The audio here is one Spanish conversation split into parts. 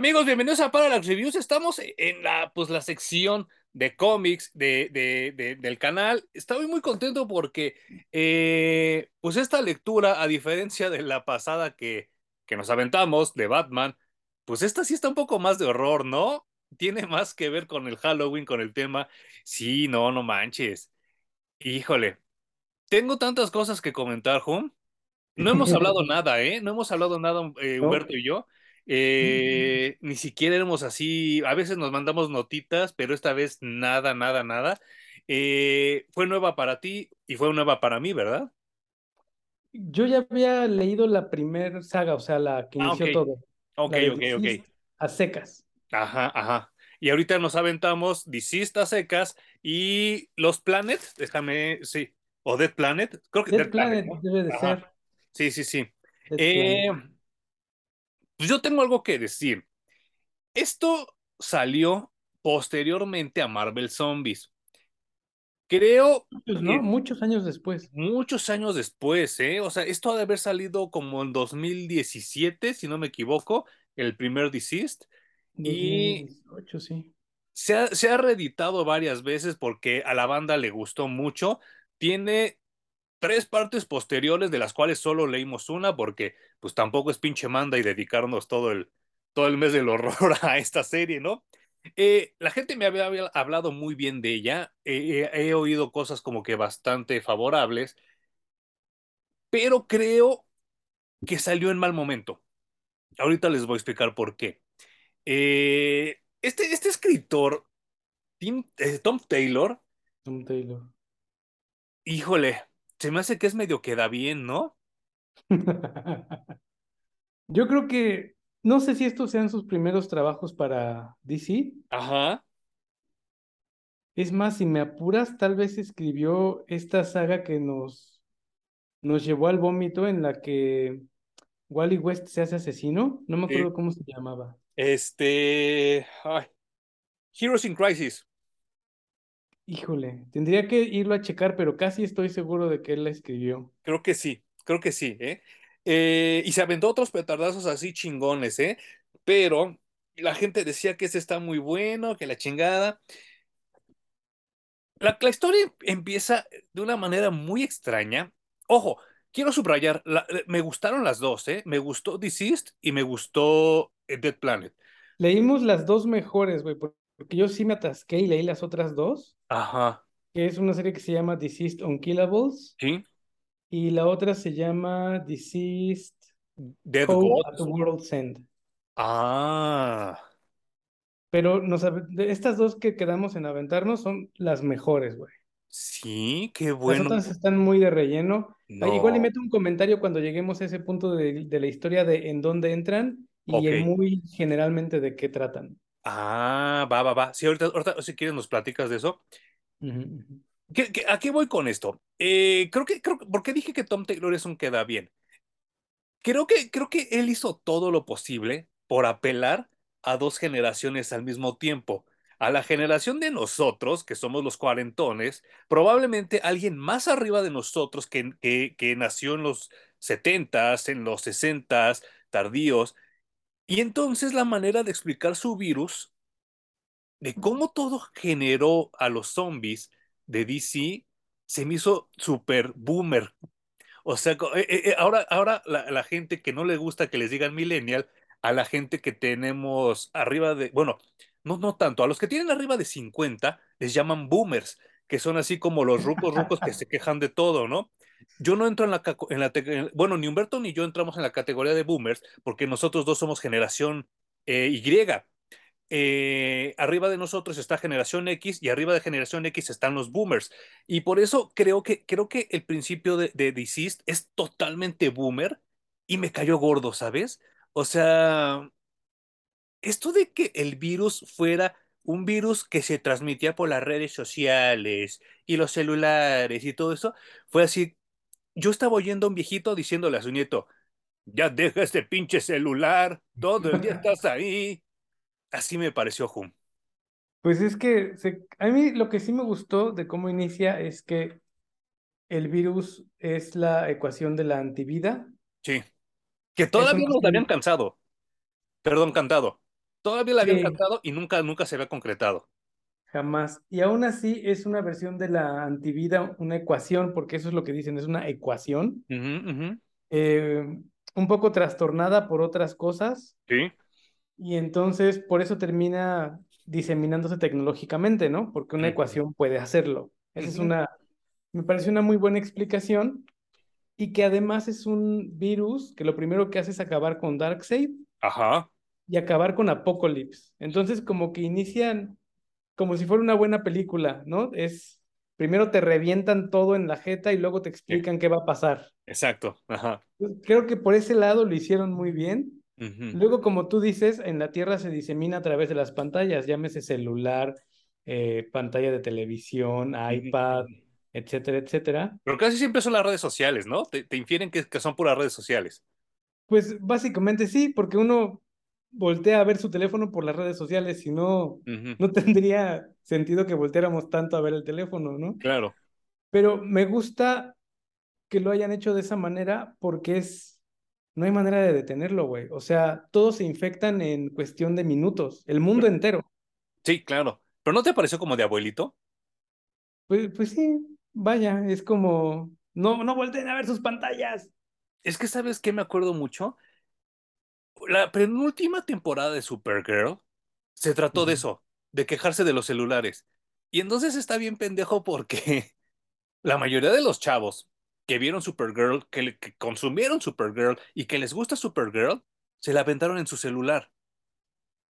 Amigos, bienvenidos a Parallax Reviews. Estamos en la, pues, la sección de cómics de, de- de- del canal. Estoy muy contento porque, eh, pues, esta lectura, a diferencia de la pasada que, que nos aventamos de Batman, pues esta sí está un poco más de horror, ¿no? Tiene más que ver con el Halloween, con el tema. Sí, no, no manches. Híjole, tengo tantas cosas que comentar, Hum. No hemos hablado nada, ¿eh? No hemos hablado nada, eh. Humberto y yo. Eh, ni siquiera éramos así. A veces nos mandamos notitas, pero esta vez nada, nada, nada. Eh, fue nueva para ti y fue nueva para mí, ¿verdad? Yo ya había leído la primer saga, o sea, la que Ah, inició todo, ok, ok, ok. A secas. Ajá, ajá. Y ahorita nos aventamos Deceased a secas y Los Planet, déjame, sí, o Dead Planet, creo que Dead Dead Planet, Planet ¿no? debe de Ajá, ser sí, sí, sí. Planet. Pues yo tengo algo que decir. Esto salió posteriormente a Marvel Zombies. Creo Muchos, Muchos años después, muchos años después, ¿eh? O sea, esto ha de haber salido como en 2017, si no me equivoco, el primer Deceased. Y 2018, sí. se ha, se ha reeditado varias veces porque a la banda le gustó mucho. Tiene tres partes posteriores de las cuales solo leímos una porque pues tampoco es pinche manda y dedicarnos todo el, todo el mes del horror a esta serie, ¿no? Eh, la gente me había, había hablado muy bien de ella, eh, he oído cosas como que bastante favorables, pero creo que salió en mal momento. Ahorita les voy a explicar por qué. Eh, este, este escritor, Tim- eh, Tom Taylor, Tom Taylor. híjole, se me hace que es medio que da bien, ¿no? Yo creo que, no sé si estos sean sus primeros trabajos para DC. Ajá, Es más, si me apuras, tal vez escribió esta saga que nos, nos llevó al vómito en la que Wally West se hace asesino. No me acuerdo cómo se llamaba. Este, ay, Heroes in Crisis. Híjole, tendría que irlo a checar, pero casi estoy seguro de que él la escribió. Creo que sí, creo que sí, ¿eh? Eh, y se aventó otros petardazos así chingones, ¿eh? Pero la gente decía que ese está muy bueno, que la chingada. La, la historia empieza de una manera muy extraña. Ojo, quiero subrayar, la- eh, me gustaron las dos, ¿eh? Me gustó Deceased y me gustó eh, Dead Planet. Leímos las dos mejores, güey, por- porque yo sí me atasqué y leí las otras dos, Ajá, que es una serie que se llama Deceased Unkillables ¿sí? y la otra se llama Deceased Dead at the Gods. World's End. Ah, Pero nos, estas dos que quedamos en aventarnos son las mejores, güey. sí, qué Las bueno. otras están muy de relleno. Ah, igual y No, meto un comentario cuando lleguemos a ese punto de, de la historia de en dónde entran y en muy generalmente de qué tratan. Ah, va, va, va. Sí, ahorita, ahorita si quieres nos platicas de eso. Ujú. ¿Qué, qué- a qué voy con esto? Eh, creo que, creo, que- ¿por qué dije que Tom Taylor es un queda bien? Creo que, creo que él hizo todo lo posible por apelar a dos generaciones al mismo tiempo. A la generación de nosotros, que somos los cuarentones, probablemente alguien más arriba de nosotros que, que, que nació en los setentas, en los sesentas, tardíos. Y entonces la manera de explicar su virus de cómo todo generó a los zombies de DC se me hizo súper boomer. O sea, eh, eh, eh, ahora, ahora la, la gente que no le gusta que les digan millennial, a la gente que tenemos arriba de, bueno, no, no tanto, a los que tienen arriba de 50 les llaman boomers, que son así como los rucos rucos que se quejan de todo, ¿no? Yo no entro en la, en la, bueno, ni Humberto ni yo entramos en la categoría de boomers porque nosotros dos somos generación eh, Y eh, arriba de nosotros está generación X y arriba de generación X están los boomers. Y por eso creo que, creo que el principio de, de es totalmente boomer y me cayó gordo, ¿sabes? O sea, esto de que el virus fuera un virus que se transmitía por las redes sociales y los celulares y todo eso, fue así. Yo estaba oyendo a un viejito diciéndole a su nieto, ya deja este pinche celular, todo el día estás ahí. Así me pareció, Hum. Pues es que se- a mí lo que sí me gustó de cómo inicia es que el virus es la ecuación de la antivida. Sí. Que todavía no nos habían cansado. Perdón, cantado. Todavía la habían Sí, y nunca, nunca se había concretado. jamás. Y aún así es una versión de la antivida, una ecuación, porque eso es lo que dicen, es una ecuación, eh, un poco trastornada por otras cosas Sí. y entonces por eso termina diseminándose tecnológicamente, ¿no? Porque una ecuación puede hacerlo. Esa es una, me parece una muy buena explicación y que además es un virus que lo primero que hace es acabar con Darkseid Ajá. Y acabar con Apocalypse. Entonces como que inician como si fuera una buena película, ¿no? Es, primero te revientan todo en la jeta y luego te Sí, explican qué va a pasar. exacto. Ajá. Creo que por ese lado lo hicieron muy bien. Luego, como tú dices, en la Tierra se disemina a través de las pantallas, llámese celular, eh, pantalla de televisión, iPad, etcétera, etcétera. Pero casi siempre son las redes sociales, ¿no? Te, te infieren que, que son puras redes sociales. Pues básicamente sí, porque uno voltea a ver su teléfono por las redes sociales, si no, no tendría sentido que volteáramos tanto a ver el teléfono, ¿no? Claro. Pero me gusta que lo hayan hecho de esa manera porque es, no hay manera de detenerlo, güey. O sea, todos se infectan en cuestión de minutos, el mundo entero. Sí, claro. Pero ¿no te pareció como de abuelito? Pues, pues sí, vaya, es como, no, no volteen a ver sus pantallas. Es que, ¿sabes qué me acuerdo mucho? La penúltima temporada de Supergirl se trató de eso, de quejarse de los celulares. Y entonces está bien pendejo porque la mayoría de los chavos que vieron Supergirl, que, consumieron Supergirl y que les gusta Supergirl, se la aventaron en su celular.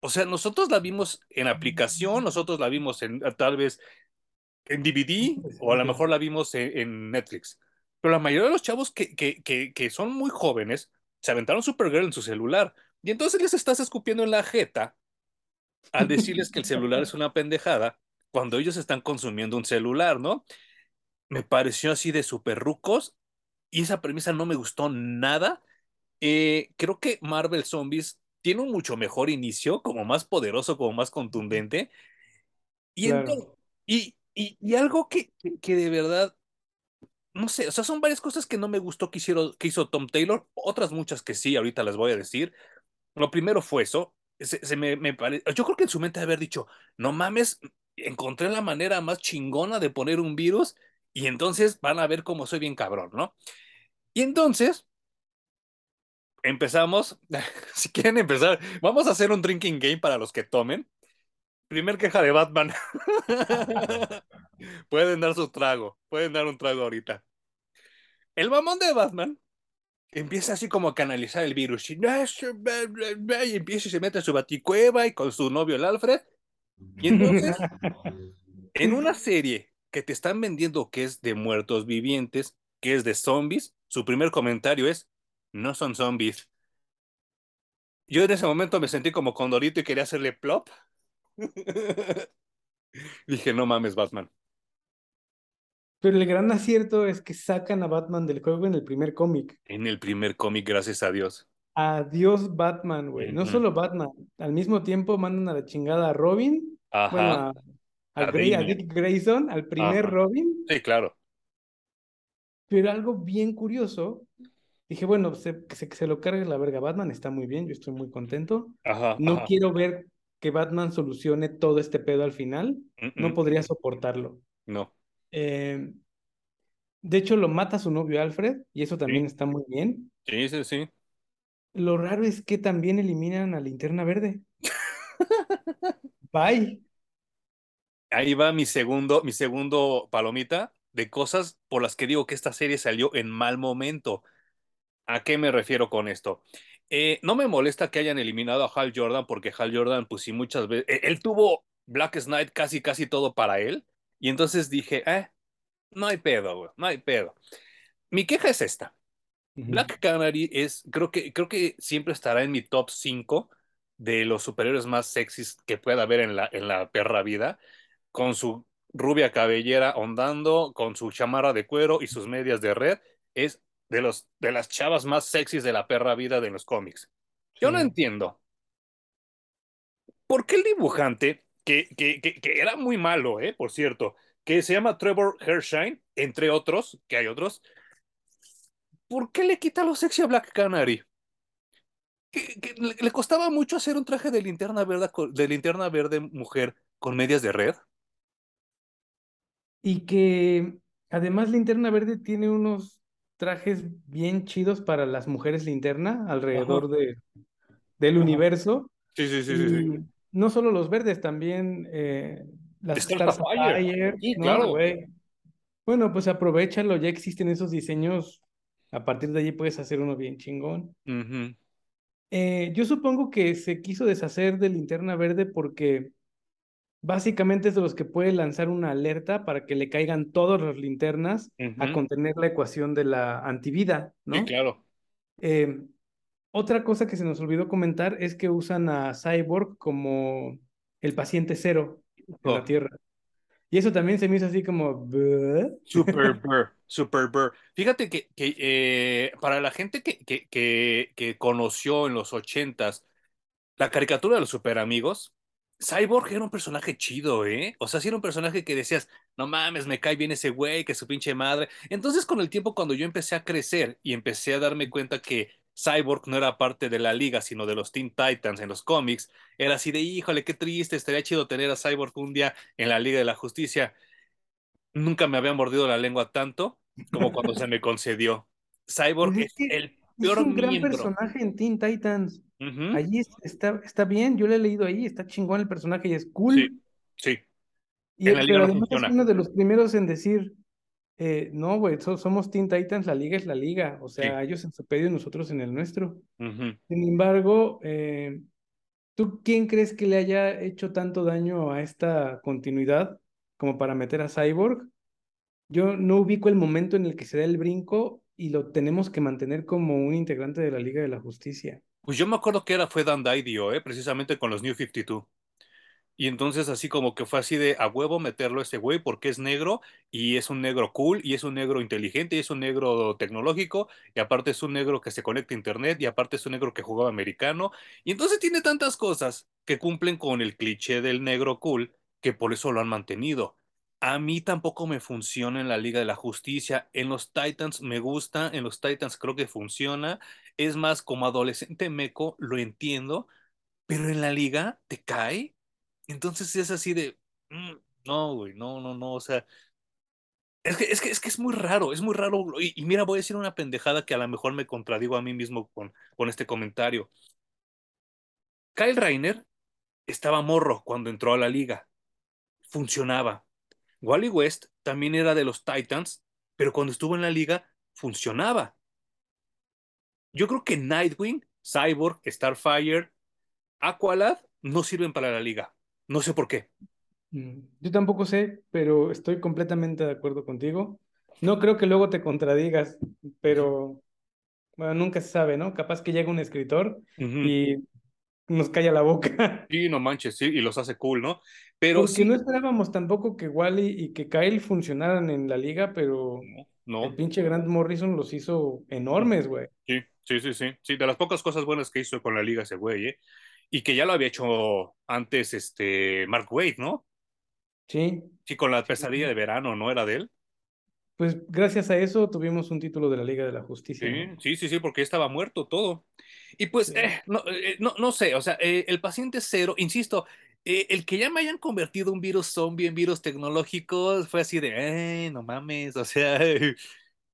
O sea, nosotros la vimos en aplicación, nosotros la vimos en tal vez en DVD o a lo mejor la vimos en, en Netflix. Pero la mayoría de los chavos que, que, que, que son muy jóvenes se aventaron Supergirl en su celular. Y entonces les estás escupiendo en la jeta al decirles que el celular es una pendejada cuando ellos están consumiendo un celular, ¿no? Me pareció así de super rucos y esa premisa no me gustó nada. Eh, creo que Marvel Zombies tiene un mucho mejor inicio, como más poderoso, como más contundente. Y, Claro. entonces, y, y, y algo que, que, que de verdad no sé, o sea, son varias cosas que no me gustó que, hicieron, que hizo Tom Taylor, otras muchas que sí, ahorita las voy a decir. Lo primero fue eso, se, me, yo creo que en su mente haber dicho, no mames, encontré la manera más chingona de poner un virus y entonces van a ver cómo soy bien cabrón, ¿no? Y entonces empezamos, si quieren empezar, vamos a hacer un drinking game para los que tomen. Primer queja de Batman. Pueden dar su trago, pueden dar un trago ahorita. El mamón de Batman empieza así como a canalizar el virus y, empieza y se mete a su baticueva y con su novio el Alfred. Y entonces, en una serie que te están vendiendo que es de muertos vivientes, que es de zombies, su primer comentario es, no son zombies. Yo en ese momento me sentí como Condorito y quería hacerle plop. Dije, no mames, Batman. Pero el gran acierto es que sacan a Batman del juego en el primer cómic. En el primer cómic, gracias a Dios. Adiós Batman, güey. No solo Batman, al mismo tiempo mandan a la chingada a Robin, bueno, Ajá, a, a. Dick Grayson, al primer Ajá. Robin, Sí, claro. pero algo bien curioso, dije, bueno, se, que se, se lo cargue la verga Batman, está muy bien, yo estoy muy contento. Ajá, No ajá. quiero ver que Batman solucione todo este pedo al final, no podría soportarlo. No. Eh, de hecho, lo mata su novio Alfred, y eso Sí, también está muy bien. sí, sí, sí. Lo raro es que también eliminan a Linterna Verde. Bye. Ahí va mi segundo, mi segundo palomita de cosas por las que digo que esta serie salió en mal momento. ¿A qué me refiero con esto? Eh, no me molesta que hayan eliminado a Hal Jordan porque Hal Jordan, pues sí, muchas veces, él, él tuvo Black Knight casi, casi todo para él. Y entonces dije, eh, no hay pedo, güey, no hay pedo. Mi queja es esta. Black Canary es, creo que, creo que siempre estará en mi top 5 de los superiores más sexys que pueda haber en la, en la perra vida con su rubia cabellera ondando, con su chamarra de cuero y sus medias de red, es de, los, de las chavas más sexys de la perra vida de los cómics. Yo no entiendo por qué el dibujante, que, que, que, que era muy malo, eh, por cierto, que se llama Trevor Hershine, entre otros, que hay otros, ¿por qué le quita lo sexy a Black Canary? que, le, le costaba mucho hacer un traje de linterna verde, de linterna verde mujer con medias de red. Y que además Linterna Verde tiene unos trajes bien chidos para las mujeres linterna alrededor de, del ajá. universo. Sí, sí, sí, sí, sí. No solo los verdes, también eh, las Star Star Sí, ¿no? claro. Bueno, pues aprovéchalo, ya existen esos diseños. A partir de allí puedes hacer uno bien chingón. Eh, yo supongo que se quiso deshacer de Linterna Verde porque básicamente es de los que puede lanzar una alerta para que le caigan todas las linternas a contener la ecuación de la antivida, Sí, ¿no? claro. Eh, otra cosa que se nos olvidó comentar es que usan a Cyborg como el paciente cero en la Oh, Tierra. Y eso también se me hizo así como... Super Burr, Super Burr. Fíjate que, que, eh, para la gente que, que, que, que conoció en los ochentas la caricatura de los super amigos, Cyborg era un personaje chido, ¿eh? O sea, sí era un personaje que decías, no mames, me cae bien ese güey, que su pinche madre. Entonces, con el tiempo, cuando yo empecé a crecer y empecé a darme cuenta que Cyborg no era parte de la liga, sino de los Teen Titans en los cómics, era así de, híjole, qué triste, estaría chido tener a Cyborg un día en la Liga de la Justicia. Nunca me había mordido la lengua tanto como cuando se me concedió. Cyborg Pues es es el es peor un gran miembro. personaje en Teen Titans. Allí es- está, está bien, yo lo he leído ahí, está chingón el personaje y es cool. sí. Y, En la liga pero no además es uno de los primeros en decir, eh, no, güey, so- somos Teen Titans, la liga es la liga. O Sí. sea, ellos en su pedo y nosotros en el nuestro. Sin embargo, eh, ¿tú quién crees que le haya hecho tanto daño a esta continuidad como para meter a Cyborg? Yo no ubico el momento en el que se da el brinco y lo tenemos que mantener como un integrante de la Liga de la Justicia. Pues yo me acuerdo que era fue Dan Didio, ¿eh? Precisamente con los New 52. Y entonces así como que fue así de a huevo meterlo a ese güey porque es negro y es un negro cool y es un negro inteligente y es un negro tecnológico y aparte es un negro que se conecta a internet y aparte es un negro que jugaba americano y entonces tiene tantas cosas que cumplen con el cliché del negro cool que por eso lo han mantenido. A mí tampoco me funciona en la Liga de la Justicia. En los Titans me gusta, en los Titans creo que funciona. Es más, como adolescente meco lo entiendo pero en la liga te cae. Entonces es así de, mm, no, güey, no, no, no, o sea, es que, es que, es que es muy raro, es muy raro. Y, mira, voy a decir una pendejada que a lo mejor me contradigo a mí mismo con, con este comentario. Kyle Reiner estaba morro cuando entró a la liga, funcionaba. Wally West también era de los Titans, pero cuando estuvo en la liga, funcionaba. Yo creo que Nightwing, Cyborg, Starfire, Aqualad no sirven para la liga. No sé por qué. Mm, Yo tampoco sé, pero estoy completamente de acuerdo contigo. No creo que luego te contradigas, pero bueno, nunca se sabe, ¿no? Capaz que llega un escritor y nos calla la boca. Sí, no manches, sí, y los hace cool, ¿no? Pero Porque no sí, esperábamos tampoco que Wally y que Kyle funcionaran en la liga, pero no, el no. pinche Grant Morrison los hizo enormes, güey. Sí, sí, sí, sí. Sí, de las pocas cosas buenas que hizo con la liga ese güey, ¿eh? Y que ya lo había hecho antes, este, Mark Wade, ¿no? Sí. Sí, con la pesadilla de verano, ¿no era de él? Pues gracias a eso tuvimos un título de la Liga de la Justicia, Sí, ¿no? sí, sí, sí, porque estaba muerto todo. Y pues, Sí. eh, no, eh, no, no sé, o sea, eh, el paciente cero, insisto, eh, el que ya me hayan convertido un virus zombie en virus tecnológico fue así de, eh, no mames, o sea,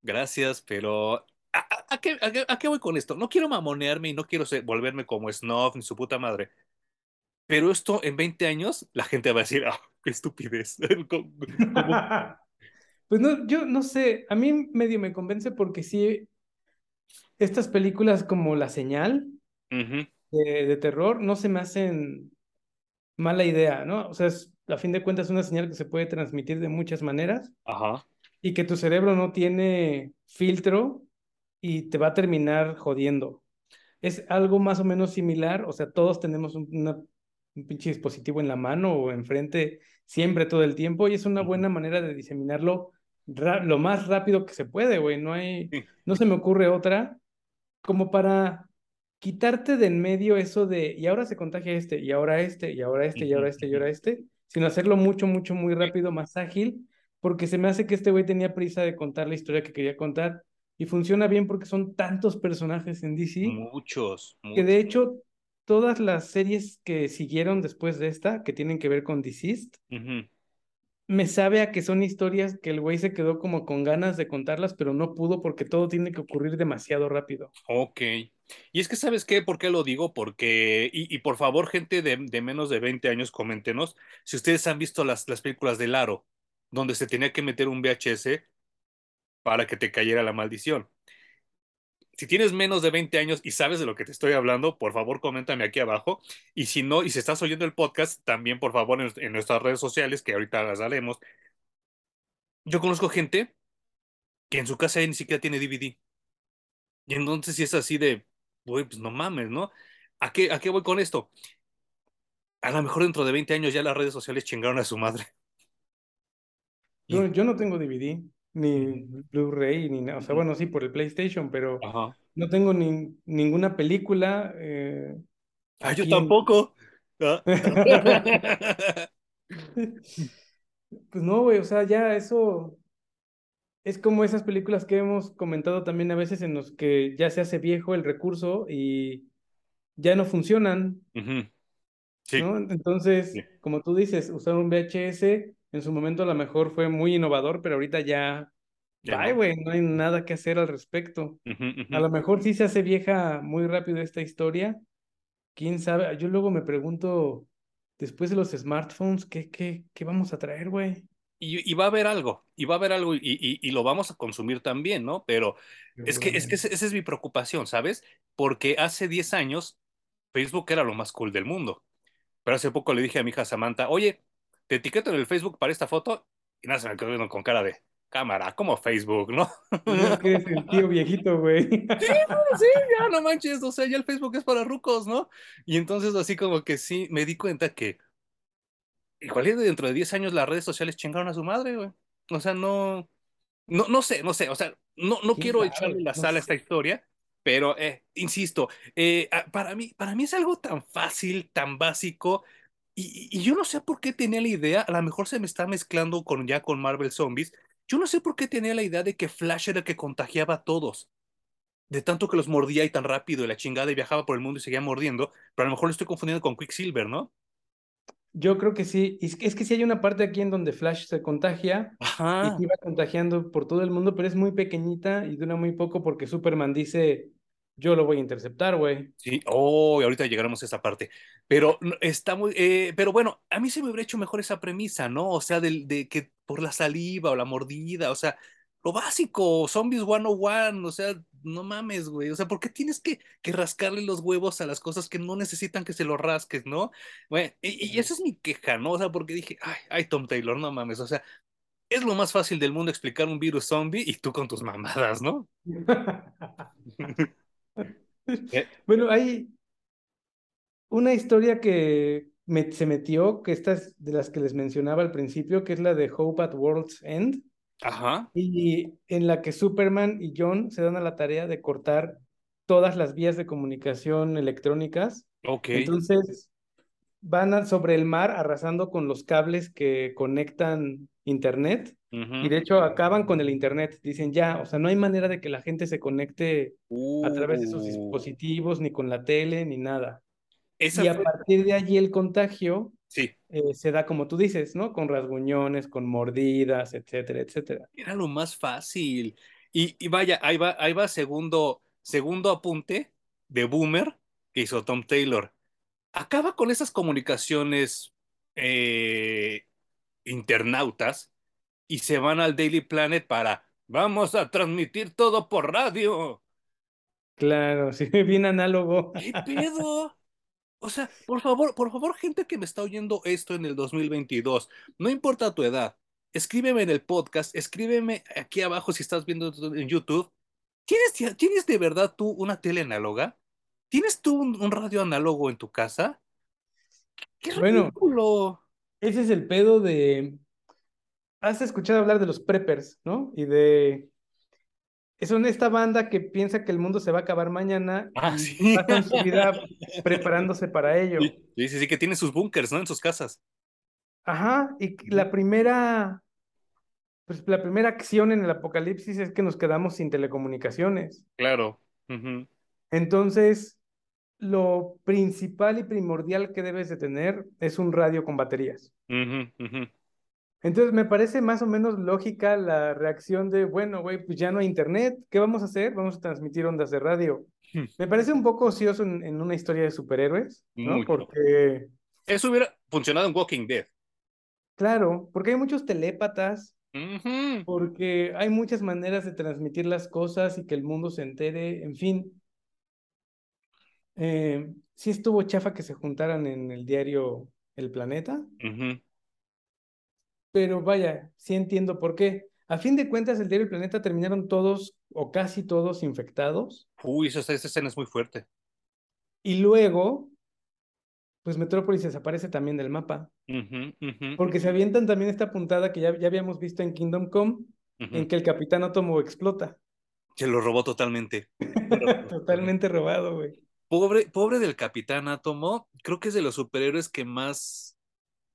gracias, pero ¿a, a- qué, a a qué voy con esto? No quiero mamonearme y no quiero ser- volverme como Snuff ni su puta madre, pero esto en 20 años la gente va a decir, ah, qué estupidez, Pues no, yo no sé, a mí medio me convence porque sí, estas películas como La Señal Ujú, de, de terror no se me hacen mala idea, ¿no? O sea, es, a fin de cuentas es una señal que se puede transmitir de muchas maneras Ajá. y que tu cerebro no tiene filtro y te va a terminar jodiendo. Es algo más o menos similar, o sea, todos tenemos un, una- un pinche dispositivo en la mano o enfrente siempre, todo el tiempo, y es una buena manera de diseminarlo lo más rápido que se puede, güey. No hay, no se me ocurre otra como para quitarte de en medio eso de, y ahora se contagia este, y ahora este, y ahora este, y ahora este, y ahora este, sino hacerlo mucho, mucho, muy rápido, más ágil, porque se me hace que este güey tenía prisa de contar la historia que quería contar y funciona bien porque son tantos personajes en DC Muchos, que de hecho todas las series que siguieron después de esta, que tienen que ver con Deceased, me sabe a que son historias que el güey se quedó como con ganas de contarlas, pero no pudo porque todo tiene que ocurrir demasiado rápido. Ok. Y es que, ¿sabes qué? ¿Por qué lo digo? Porque, y, y por favor, gente de, de menos de 20 años, coméntenos si ustedes han visto las, las películas de Laro, donde se tenía que meter un VHS para que te cayera la maldición. Si tienes menos de 20 años y sabes de lo que te estoy hablando, por favor, coméntame aquí abajo. Y si no, y si estás oyendo el podcast, también, por favor, en, en nuestras redes sociales, que ahorita las haremos. Yo conozco gente que en su casa ni siquiera tiene DVD. Y entonces, si es así de, güey, pues no mames, ¿no? ¿A qué, a qué voy con esto? A lo mejor dentro de 20 años ya las redes sociales chingaron a su madre. Yo, yo no tengo DVD, ni Blu-ray, ni nada. O sea, bueno, sí, por el PlayStation, pero ajá. no tengo ni, ninguna película eh, Ah, yo tampoco. Ah. Pues no, güey, o sea, ya eso es como esas películas que hemos comentado también a veces en los que ya se hace viejo el recurso y ya no funcionan, Sí, ¿no? Entonces, sí, como tú dices, usar un VHS en su momento a lo mejor fue muy innovador, pero ahorita ya, ya bye, no. güey, no hay nada que hacer al respecto. A lo mejor sí se hace vieja muy rápido esta historia, quién sabe. Yo luego me pregunto, después de los smartphones, ¿qué, qué, qué vamos a traer, güey? Y, y va a haber algo, y va a haber algo, y, y- y lo vamos a consumir también, ¿no? Pero es que, es que esa es mi preocupación, ¿sabes? Porque hace 10 años Facebook era lo más cool del mundo. Pero hace poco le dije a mi hija Samantha, oye, te etiqueto en el Facebook para esta foto, y nada, se me quedó con cara de cámara, como Facebook, ¿no? Es que eres el tío viejito, güey. Sí, ya no manches, o sea, ya el Facebook es para rucos, ¿no? Y entonces así como que sí, me di cuenta que igual dentro de 10 años las redes sociales chingaron a su madre, güey. O sea, no, no, no sé, no sé, o sea, no, no ¿Quién quiero echarle sabe? la No sal a esta historia, pero eh, insisto, eh, ah, para mí, para mí es algo tan fácil, tan básico, y, y yo no sé por qué tenía la idea, a lo mejor se me está mezclando con ya con Marvel Zombies, yo no sé por qué tenía la idea de que Flash era el que contagiaba a todos. de tanto que los mordía y tan rápido y la chingada y viajaba por el mundo y seguía mordiendo, pero a lo mejor lo estoy confundiendo con Quicksilver, ¿no? Yo creo que sí. Es que, es que sí hay una parte aquí en donde Flash se contagia y Ajá. se iba contagiando por todo el mundo, pero es muy pequeñita y dura muy poco porque Superman dice, yo lo voy a interceptar, güey. Sí, oh, y ahorita llegaremos a esa parte. Pero no, está muy, eh, pero bueno, a mí se me hubiera hecho mejor esa premisa, ¿no? O sea, del- de, que por la saliva o la mordida, o sea, lo básico, Zombies 101, o sea, no mames, güey. O sea, ¿por qué tienes que, que rascarle los huevos a las cosas que no necesitan que se los rasques, ¿no? Bueno, y, y esa es mi queja, ¿no? O sea, porque dije, ay, ay, Tom Taylor, no mames, o sea, es lo más fácil del mundo explicar un virus zombie y tú con tus mamadas, ¿no? Eh, Bueno, hay una historia que me- se metió, que esta es de las que les mencionaba al principio, que es la de Hope at World's End, Ajá, y en la que Superman y John se dan a la tarea de cortar todas las vías de comunicación electrónicas. ok. Entonces, van a- sobre el mar arrasando con los cables que conectan internet y de hecho acaban con el internet. Dicen ya, o sea, no hay manera de que la gente se conecte a través de sus Uh, dispositivos, ni con la tele, ni nada. esa Y a partir de allí el contagio sí, eh, se da como tú dices, ¿no? Con rasguñones, con mordidas, etcétera, etcétera. era lo más fácil. Y, y vaya, ahí va, ahí va segundo, segundo apunte de Boomer que hizo Tom Taylor. Acaba con esas comunicaciones eh, internautas y se van al Daily Planet para, vamos a transmitir todo por radio. Claro, sí, bien análogo. ¿Qué pedo? O sea, por favor, por favor, gente que me está oyendo esto en el 2022, no importa tu edad, escríbeme en el podcast, escríbeme aquí abajo si estás viendo en YouTube. ¿Tienes, ¿tienes de verdad tú una tele análoga? ¿Tienes tú un, un radio análogo en tu casa? ¡Qué Bueno, ridículo! ese es el pedo de... Has escuchado hablar de los preppers, ¿no? Y de son esta banda que piensa que el mundo se va a acabar mañana Ah, y sí. pasan su vida preparándose para ello. Sí, sí, sí, que tienen sus búnkers, ¿no? En sus casas. Ajá, y la primera pues la primera acción en el apocalipsis es que nos quedamos sin telecomunicaciones. Claro. Entonces, lo principal y primordial que debes de tener es un radio con baterías. ujú, ujú. Entonces, me parece más o menos lógica la reacción de, bueno, güey, pues ya no hay internet, ¿qué vamos a hacer? Vamos a transmitir ondas de radio. Me parece un poco ocioso en, en una historia de superhéroes, ¿no? Mucho. Porque, Eso hubiera funcionado en Walking Dead. claro, porque hay muchos telépatas, porque hay muchas maneras de transmitir las cosas y que el mundo se entere, en fin. Eh, sí estuvo chafa que se juntaran en el diario El Planeta, Ujú. Pero vaya, sí entiendo por qué. A fin de cuentas, el diario El Planeta terminaron todos o casi todos infectados Uy, esa, esa escena es muy fuerte. y luego, pues Metrópolis desaparece también del mapa, porque se avientan también esta puntada que ya, ya habíamos visto en Kingdom Come, en que el Capitán Átomo explota. Se lo robó totalmente. Totalmente robado, güey. Pobre, pobre del Capitán Átomo, creo que es de los superhéroes que más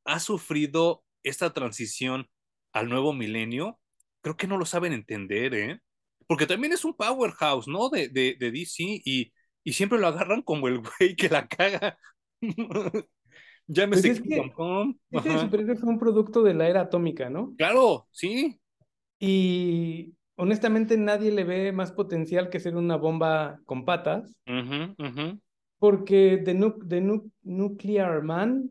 ha sufrido esta transición al nuevo milenio. Creo que no lo saben entender, ¿eh? Porque también es un powerhouse, ¿no? De, de, de DC y, y siempre lo agarran como el güey que la caga. Pues Llámese es Kingdom que fue un producto de la era atómica, ¿no? Claro, sí. Y honestamente nadie le ve más potencial que ser una bomba con patas, porque Nu- de Nu- Nuclear Man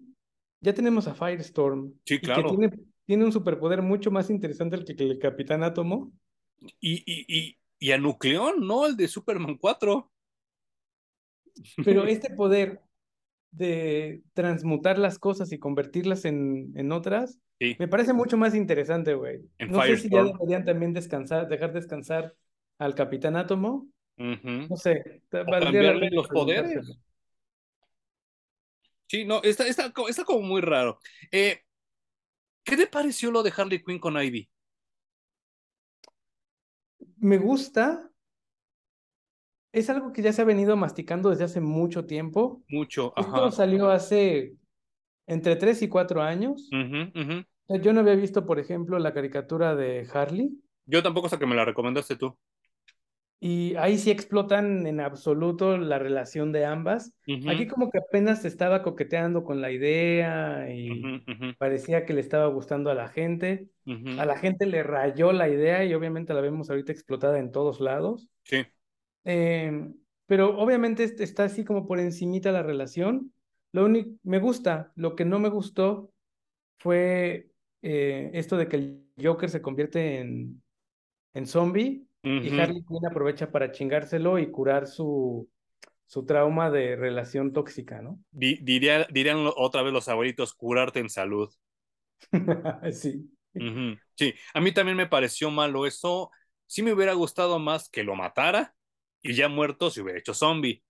ya tenemos a Firestorm Sí, y que claro. tiene, tiene un superpoder mucho más interesante que, que el Capitán Átomo. Y, y, y, y a Nucleón, ¿no? El de Superman 4. Pero este poder de transmutar las cosas y convertirlas en, en otras, Sí, me parece mucho más interesante, güey. No sé si ya deberían también descansar, dejar descansar al Capitán Átomo. No sé, O cambiarle los poderes. Sí, no, está, está, está como muy raro. Eh, ¿qué te pareció lo de Harley Quinn con Ivy? Me gusta, es algo que ya se ha venido masticando desde hace mucho tiempo. Mucho, Esto ajá. salió hace entre 3 y 4 años. Yo no había visto, por ejemplo, la caricatura de Harley Yo tampoco hasta que me la recomendaste tú. Y ahí sí explotan en absoluto la relación de ambas. Aquí como que apenas se estaba coqueteando con la idea y parecía que le estaba gustando a la gente. A la gente le rayó la idea y obviamente la vemos ahorita explotada en todos lados. Sí, Eh, pero obviamente est- está así como por encimita la relación. Lo único, me gusta, lo que no me gustó fue eh, esto de que el Joker se convierte en, en zombie y. Harley Quinn aprovecha para chingárselo y curar su, su trauma de relación tóxica, ¿no? Di- diría- dirían otra vez los abuelitos, curarte en salud. Sí. Sí, a mí también me pareció malo eso. Sí me hubiera gustado más que lo matara y ya muerto se hubiera hecho zombie.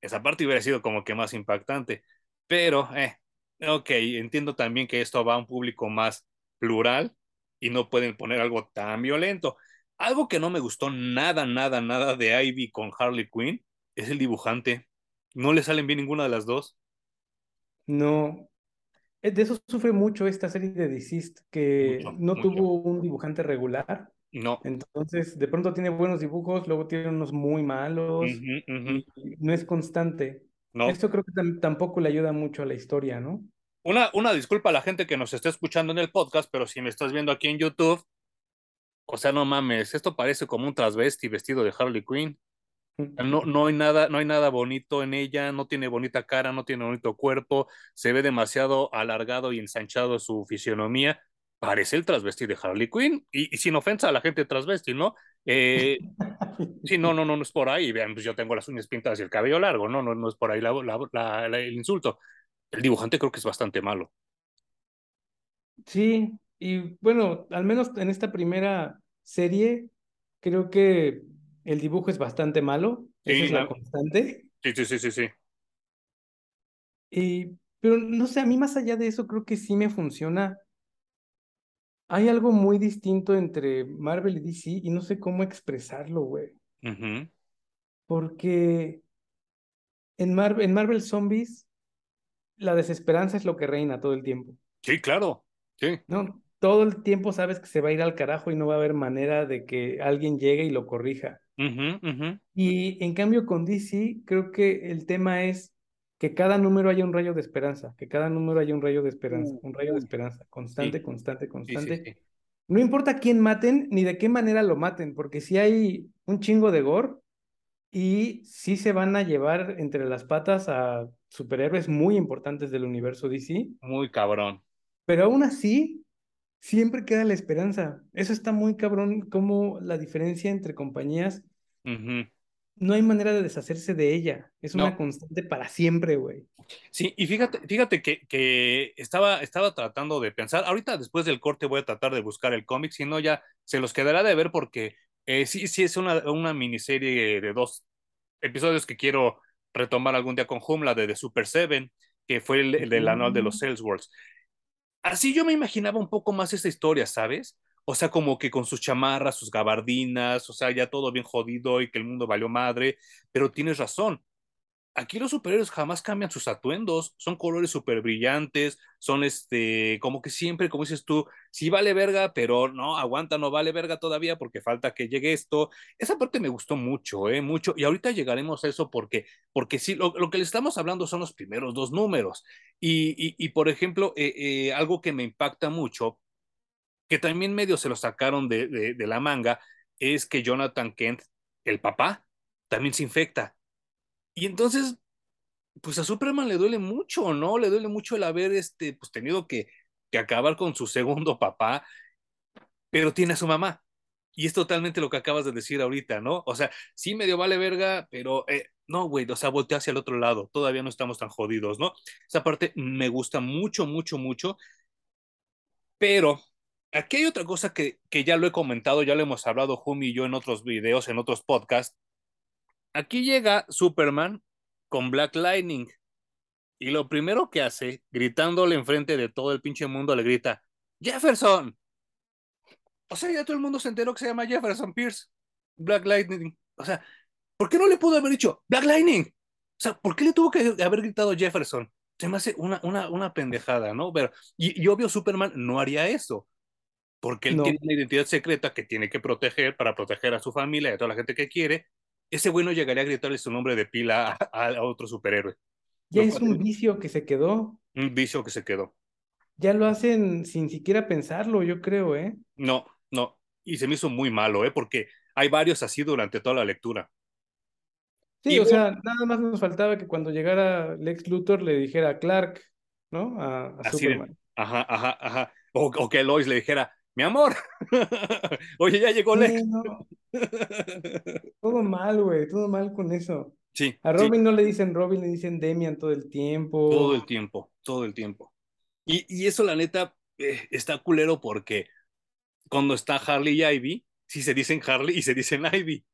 Esa parte hubiera sido como que más impactante. Pero, eh, ok, entiendo también que esto va a un público más plural y no pueden poner algo tan violento. Algo que no me gustó nada, nada, nada de Ivy con Harley Quinn es el dibujante. No le salen bien ninguna de las dos. No, eh, de eso sufre mucho esta serie de Deceased, que Mucho, no mucho. tuvo un dibujante regular. No. Entonces, de pronto tiene buenos dibujos, luego tiene unos muy malos y no es constante. No. Esto creo que tam- tampoco le ayuda mucho a la historia, ¿no? Una, una disculpa a la gente que nos está escuchando en el podcast, pero si me estás viendo aquí en YouTube, o sea, no mames, esto parece como un transvesti vestido de Harley Quinn. No, no hay nada, no hay nada bonito en ella, no tiene bonita cara, no tiene bonito cuerpo, se ve demasiado alargado y ensanchado su fisionomía. Parece el transvesti de Harley Quinn, y, y sin ofensa a la gente transvesti, ¿no? Eh, sí, no, no, no, no es por ahí. Vean, pues yo tengo las uñas pintadas y el cabello largo, no, no, no es por ahí la, la- la- la- el insulto. El dibujante creo que es bastante malo. Sí, y bueno, al menos en esta primera serie, creo que el dibujo es bastante malo, esa Sí, es la constante. sí, sí, sí, sí, sí. Y, pero no sé, a mí más allá de eso, creo que sí me funciona. Hay algo muy distinto entre Marvel y DC y no sé cómo expresarlo, güey. Porque en Marvel, en Marvel Zombies, la desesperanza es lo que reina todo el tiempo, Sí, claro. Sí. ¿no? Todo el tiempo sabes que se va a ir al carajo y no va a haber manera de que alguien llegue y lo corrija. Y en cambio con DC, creo que el tema es que cada número haya un rayo de esperanza, que cada número haya un rayo de esperanza, Uh, un rayo de esperanza, sí, constante, constante, sí, sí, constante. sí. No importa quién maten ni de qué manera lo maten, porque si hay un chingo de gore y sí se van a llevar entre las patas a superhéroes muy importantes del universo DC, Muy cabrón. pero aún así siempre queda la esperanza. Eso está muy cabrón, como la diferencia entre compañías, no hay manera de deshacerse de ella. Es una constante para siempre, güey. sí, y fíjate, fíjate que, que estaba, estaba tratando de pensar, ahorita después del corte voy a tratar de buscar el cómic, si no ya se los quedará de ver porque eh, sí, sí es una, una miniserie de dos episodios que quiero retomar algún día con Hum, la de The Super Seven, que fue el, el del anual de los Salesworlds. Así yo me imaginaba un poco más esta historia, ¿sabes? O sea, como que con sus chamarras, sus gabardinas, o sea, ya todo bien jodido y que el mundo valió madre, pero tienes razón. Aquí los superhéroes jamás cambian sus atuendos, son colores súper brillantes, son este, como que siempre, como dices tú, sí vale verga, pero no, aguanta, no vale verga todavía porque falta que llegue esto. Esa parte me gustó mucho, eh, mucho, y ahorita llegaremos a eso porque, porque sí, lo, lo que le estamos hablando son los primeros dos números. Y, y, por ejemplo, eh, eh, algo que me impacta mucho, que también medio se lo sacaron de, de la manga, es que Jonathan Kent, el papá, también se infecta. Y entonces pues a Superman le duele mucho, ¿no? Le duele mucho el haber este, pues, tenido que, que acabar con su segundo papá, pero tiene a su mamá. Y es totalmente lo que acabas de decir ahorita, ¿no? O sea, sí medio vale verga, pero eh, no, güey, o sea, voltea hacia el otro lado, todavía no estamos tan jodidos, ¿no? Esa parte me gusta mucho, mucho, mucho, pero aquí hay otra cosa que, que ya lo he comentado, ya lo hemos hablado Jumi y yo en otros videos, en otros podcasts. Aquí llega Superman con Black Lightning y lo primero que hace, gritándole enfrente de todo el pinche mundo, le grita, Jefferson. O sea, ya todo el mundo se enteró que se llama Jefferson Pierce, Black Lightning. O sea, ¿por qué no le pudo haber dicho Black Lightning? O sea, ¿por qué le tuvo que haber gritado Jefferson? Se me hace una, una, una pendejada, ¿no? Pero, y, y obvio, Superman no haría eso, porque él No, tiene una identidad secreta que tiene que proteger para proteger a su familia y a toda la gente que quiere. Ese güey no llegaría a gritarle su nombre de pila a, otro superhéroe. ya es un vicio que se quedó. un vicio que se quedó. Ya lo hacen sin siquiera pensarlo, yo creo, ¿eh? No, no. Y se me hizo muy malo, ¿eh? Porque hay varios así durante toda la lectura. Sí, Y o bueno, sea, nada más nos faltaba que cuando llegara Lex Luthor le dijera a Clark, ¿no? A, a así de, Superman. ajá, ajá, ajá. O, o que Lois le dijera, mi amor, oye, ya llegó Lex. Sí, no, todo mal, güey, todo mal con eso. Sí, A sí, Robin no le dicen Robin, le dicen Demian todo el todo tiempo. el tiempo, todo el tiempo. Y, y eso, la neta, eh, está culero porque cuando está Harley y Ivy, sí se dicen Harley y se dicen Ivy.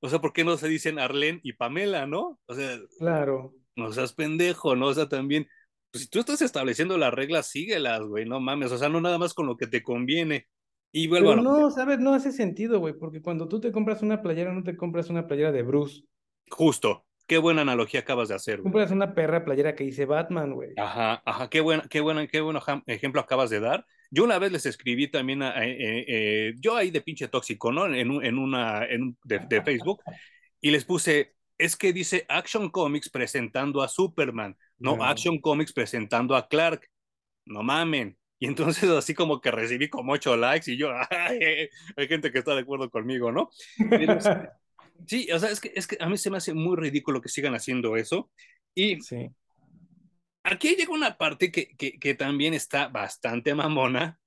O sea, ¿por qué no se dicen Arlene y Pamela, no? O sea, Claro. no seas pendejo, ¿no? O sea, también, pues si tú estás estableciendo las reglas, síguelas, güey, no mames, o sea, no nada más con lo que te conviene. Y vuelvo a Pero no, ¿sabes? No hace sentido, güey, porque cuando tú te compras una playera, no te compras una playera de Bruce. justo, qué buena analogía acabas de hacer, güey. Compras una perra playera que dice Batman, güey. Ajá, ajá, qué buena, qué buena, qué buen ejemplo acabas de dar. Yo una vez les escribí también, a- eh, eh, eh, yo ahí de pinche tóxico, ¿no? En, un- en una, en un- de, de Facebook, y les puse, es que dice Action Comics presentando a Superman, no No. Action Comics presentando a Clark, no mamen. Y entonces así como que recibí como ocho likes y yo, ay, hay gente que está de acuerdo conmigo, ¿no? Pero sí, o sea, es que, es que a mí se me hace muy ridículo que sigan haciendo eso. Y Sí. aquí llega una parte que, que, que también está bastante mamona.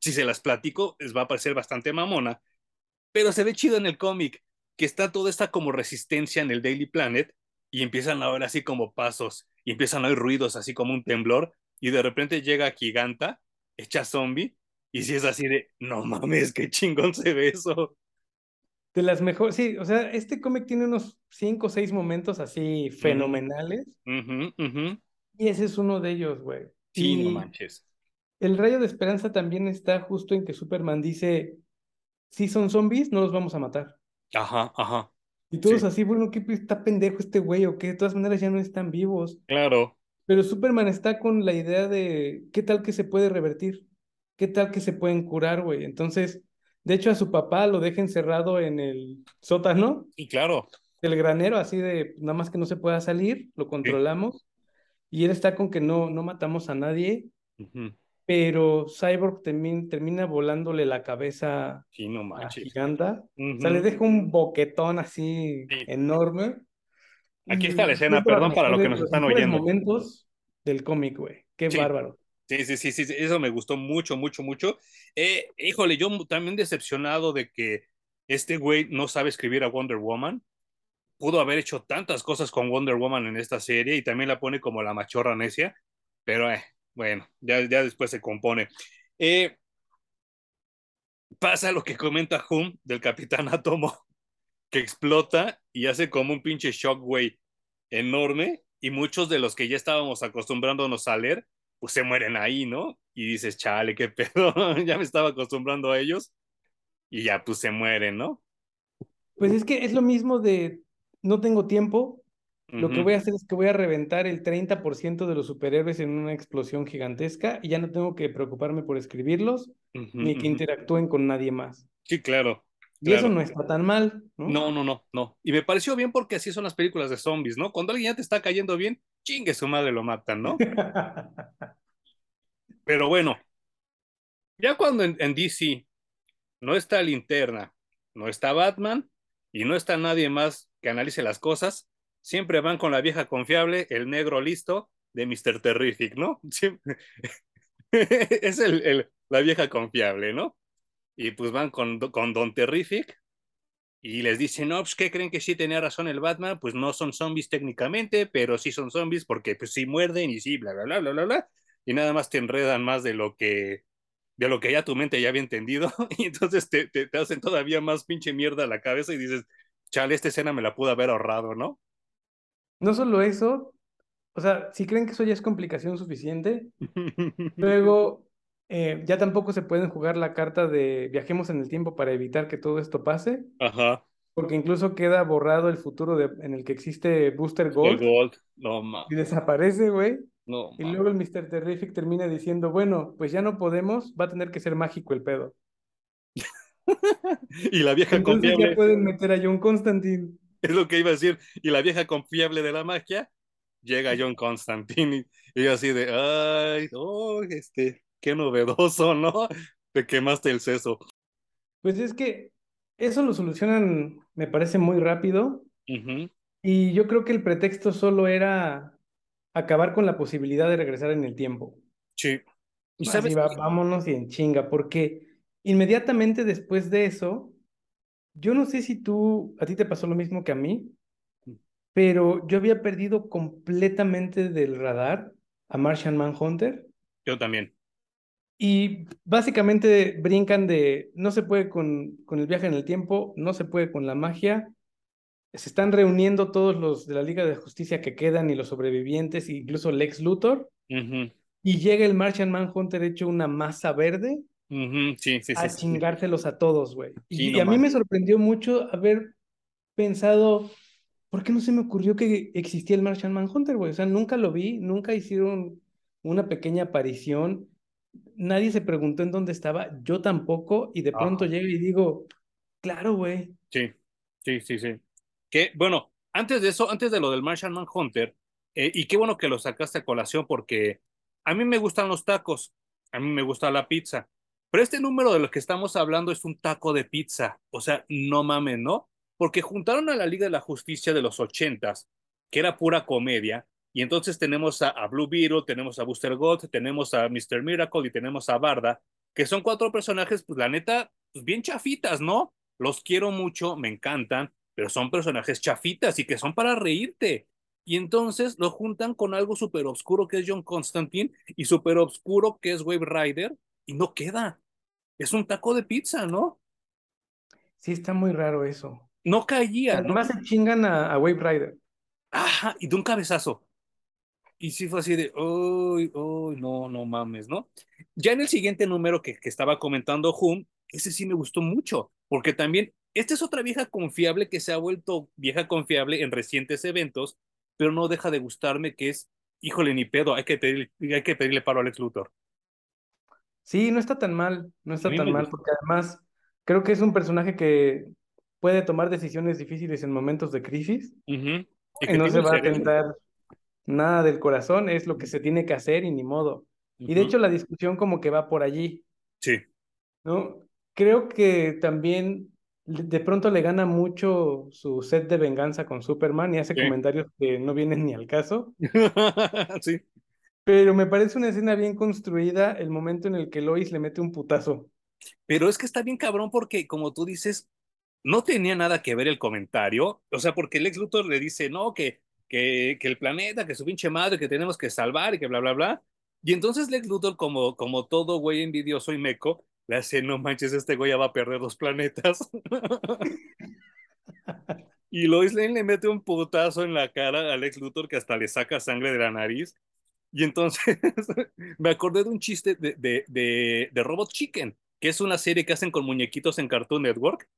Si se las platico, les va a parecer bastante mamona, pero se ve chido en el cómic, que está toda esta como resistencia en el Daily Planet y empiezan a ver así como pasos y empiezan a oír ruidos así como un temblor y de repente llega Giganta, hecha zombie, y si es así de, no mames, qué chingón se ve eso. De las mejores, sí, o sea, este cómic tiene unos cinco o seis momentos así fenomenales y ese es uno de ellos, güey. Sí, no manches. el rayo de esperanza también está justo en que Superman dice, si son zombies, no los vamos a matar. Ajá, ajá. Y Sí, todos así, bueno, ¿qué está pendejo este güey o qué? De todas maneras ya no están vivos. claro. Pero Superman está con la idea de, ¿qué tal que se puede revertir? ¿qué tal que se pueden curar, güey? Entonces, de hecho, a su papá lo deja encerrado en el sótano Y claro, del granero, así de nada más que no se pueda salir, lo sí. controlamos. Y él está con que no, no matamos a nadie. Pero Cyborg termina, termina volándole la cabeza Sí, no a. Giganta. O sea, le deja un boquetón así Sí. enorme. Aquí está la escena, perdón para lo que nos están oyendo. momentos del cómic, güey. Qué Sí. bárbaro. Sí, sí, sí, sí, eso me gustó mucho, mucho, mucho. Eh, híjole, yo también decepcionado de que este güey no sabe escribir a Wonder Woman. Pudo haber hecho tantas cosas con Wonder Woman en esta serie y también la pone como la machorra necia, pero eh, bueno, ya, ya después se compone. Eh, pasa lo que comenta Hum del Capitán Átomo, que explota y hace como un pinche shockwave enorme y muchos de los que ya estábamos acostumbrándonos a leer, pues se mueren ahí, ¿no? Y dices, chale, qué pedo, ya me estaba acostumbrando a ellos y ya pues se mueren, ¿no? Pues es que es lo mismo de no tengo tiempo. Lo que voy a hacer es que voy a reventar el 30% de los superhéroes en una explosión gigantesca y ya no tengo que preocuparme por escribirlos ni que interactúen con nadie más. Sí, claro, Y eso no está tan mal, ¿no? No, no, no, no. Y me pareció bien porque así son las películas de zombies, ¿no? Cuando alguien ya te está cayendo bien, chingue su madre, lo matan, ¿no? Pero bueno, ya cuando en, en DC no está Linterna, no está Batman y no está nadie más que analice las cosas, siempre van con la vieja confiable, el negro listo de Mr. Terrific, ¿no? Es el- la vieja confiable, ¿no? Y pues van con, con Don Terrific y les dicen, no, pues, ¿qué creen que sí tenía razón el Batman? Pues no son zombies técnicamente, pero sí son zombies porque pues sí muerden y sí, bla, bla, bla, bla, bla, bla. Y nada más te enredan más de lo que de lo que ya tu mente ya había entendido, y entonces te, te, te hacen todavía más pinche mierda a la cabeza y dices, chale, esta escena me la pude haber ahorrado, ¿no? No solo eso, o sea, si creen que eso ya es complicación suficiente, luego eh, ya tampoco se pueden jugar la carta de viajemos en el tiempo para evitar que todo esto pase, Ajá, porque incluso queda borrado el futuro de- en el que existe Booster el Gold no, y desaparece, güey. no, Y luego el Mr. Terrific termina diciendo, bueno, pues ya no podemos, va a tener que ser mágico el pedo. Y la vieja Entonces ya pueden meter a John Constantine. Es lo que iba a decir, y la vieja confiable de la magia, llega John Constantine, y, yo así de, ay, oh, este, qué novedoso, ¿no? Te quemaste el seso. Pues es que eso lo solucionan, me parece muy rápido. Ujú, Y yo creo que el pretexto solo era acabar con la posibilidad de regresar en el tiempo. Sí. ¿Y Así va, vámonos y en chinga, porque inmediatamente después de eso, yo no sé si tú, a ti te pasó lo mismo que a mí, pero yo había perdido completamente del radar a Martian Manhunter. Yo también. y básicamente brincan de no se puede con, con el viaje en el tiempo, no se puede con la magia. Se están reuniendo todos los de la Liga de Justicia que quedan y los sobrevivientes, incluso Lex Luthor, y llega el Martian Manhunter hecho una masa verde Sí, sí, sí, a sí. chingárselos a todos, güey. Y, no y a mí me sorprendió mucho haber pensado, ¿por qué no se me ocurrió que existía el Martian Manhunter, güey? O sea, nunca lo vi, nunca hicieron una pequeña aparición, nadie se preguntó en dónde estaba, yo tampoco, y de pronto llego y digo, claro, güey. Sí, sí, sí, sí. Que, bueno, antes de eso, antes de lo del Martian Manhunter, eh, y qué bueno que lo sacaste a colación porque a mí me gustan los tacos, a mí me gusta la pizza, pero este número de lo que estamos hablando es un taco de pizza, o sea, no mames, ¿no? Porque juntaron a la Liga de la Justicia de los ochentas, que era pura comedia, y entonces tenemos a, Blue Beetle, tenemos a Booster Gold, tenemos a Mr. Miracle y tenemos a Barda, que son cuatro personajes, pues la neta, pues bien chafitas, ¿no? Los quiero mucho, me encantan, pero son personajes chafitas y que son para reírte. Y entonces lo juntan con algo súper oscuro que es John Constantine y súper oscuro que es Wave Rider y no queda. Es un taco de pizza, ¿no? Sí, está muy raro eso. No caía, ¿no? Además se chingan a, a Wave Rider. Ajá, y de un cabezazo. Y sí fue así de, uy, uy, no, no mames, ¿no? Ya en el siguiente número que, que estaba comentando Hum, ese sí me gustó mucho, porque también, esta es otra vieja confiable que se ha vuelto vieja confiable en recientes eventos, pero no deja de gustarme que es, híjole, ni pedo, hay que pedirle, hay que pedirle paro a Alex Luthor. Sí, no está tan mal, no está tan mal, porque además creo que es un personaje que puede tomar decisiones difíciles en momentos de crisis. Y y que no se va a tentar nada del corazón, es lo que se tiene que hacer y ni modo. Y de hecho la discusión como que va por allí, Sí, ¿no? Creo que también de pronto le gana mucho su set de venganza con Superman y hace sí. comentarios que no vienen ni al caso, Sí. Pero me parece una escena bien construida el momento en el que Lois le mete un putazo. Pero es que está bien cabrón porque, como tú dices, no tenía nada que ver el comentario. O sea, porque el ex Luthor le dice, no, que, que, que el planeta, que su pinche madre, que tenemos que salvar y que bla, bla, bla. Y entonces Lex Luthor, como, como todo güey envidioso y meco, le hace, no manches, este güey ya va a perder dos planetas. Y Lois Lane le mete un putazo en la cara a Lex Luthor que hasta le saca sangre de la nariz. Y entonces me acordé de un chiste de, de, de, de Robot Chicken, que es una serie que hacen con muñequitos en Cartoon Network,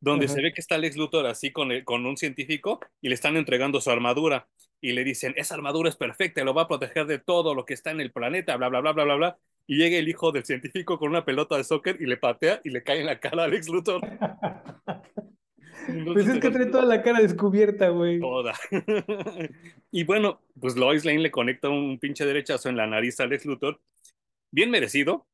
donde se ve que está Lex Luthor así con, el- con un científico y le están entregando su armadura. Y le dicen, esa armadura es perfecta, lo va a proteger de todo lo que está en el planeta, bla, bla, bla, bla, bla, bla. Y llega el hijo del científico con una pelota de soccer y le patea y le cae en la cara a Lex Luthor. Pues es que trae toda la cara descubierta, güey. toda. Y bueno, pues Lois Lane le conecta un pinche derechazo en la nariz a Lex Luthor. Bien merecido.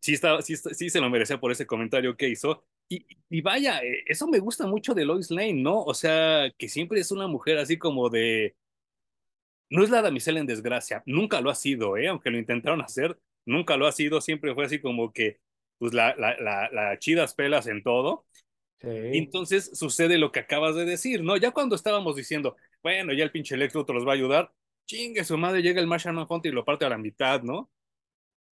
Sí, está, sí, está- sí se lo merecía por ese comentario que hizo. Y, y vaya, eh, eso me gusta mucho de Lois Lane, ¿no? O sea, que siempre es una mujer así como de... No es la damisela en desgracia, nunca lo ha sido, ¿eh? Aunque lo intentaron hacer, nunca lo ha sido, siempre fue así como que, pues la, la, la, la chidas pelas en todo. Sí. entonces sucede lo que acabas de decir, ¿no? Ya cuando estábamos diciendo, bueno, ya el pinche Lex Luthor los va a ayudar, chingue su madre, llega el Martian Manhunter y lo parte a la mitad, ¿no?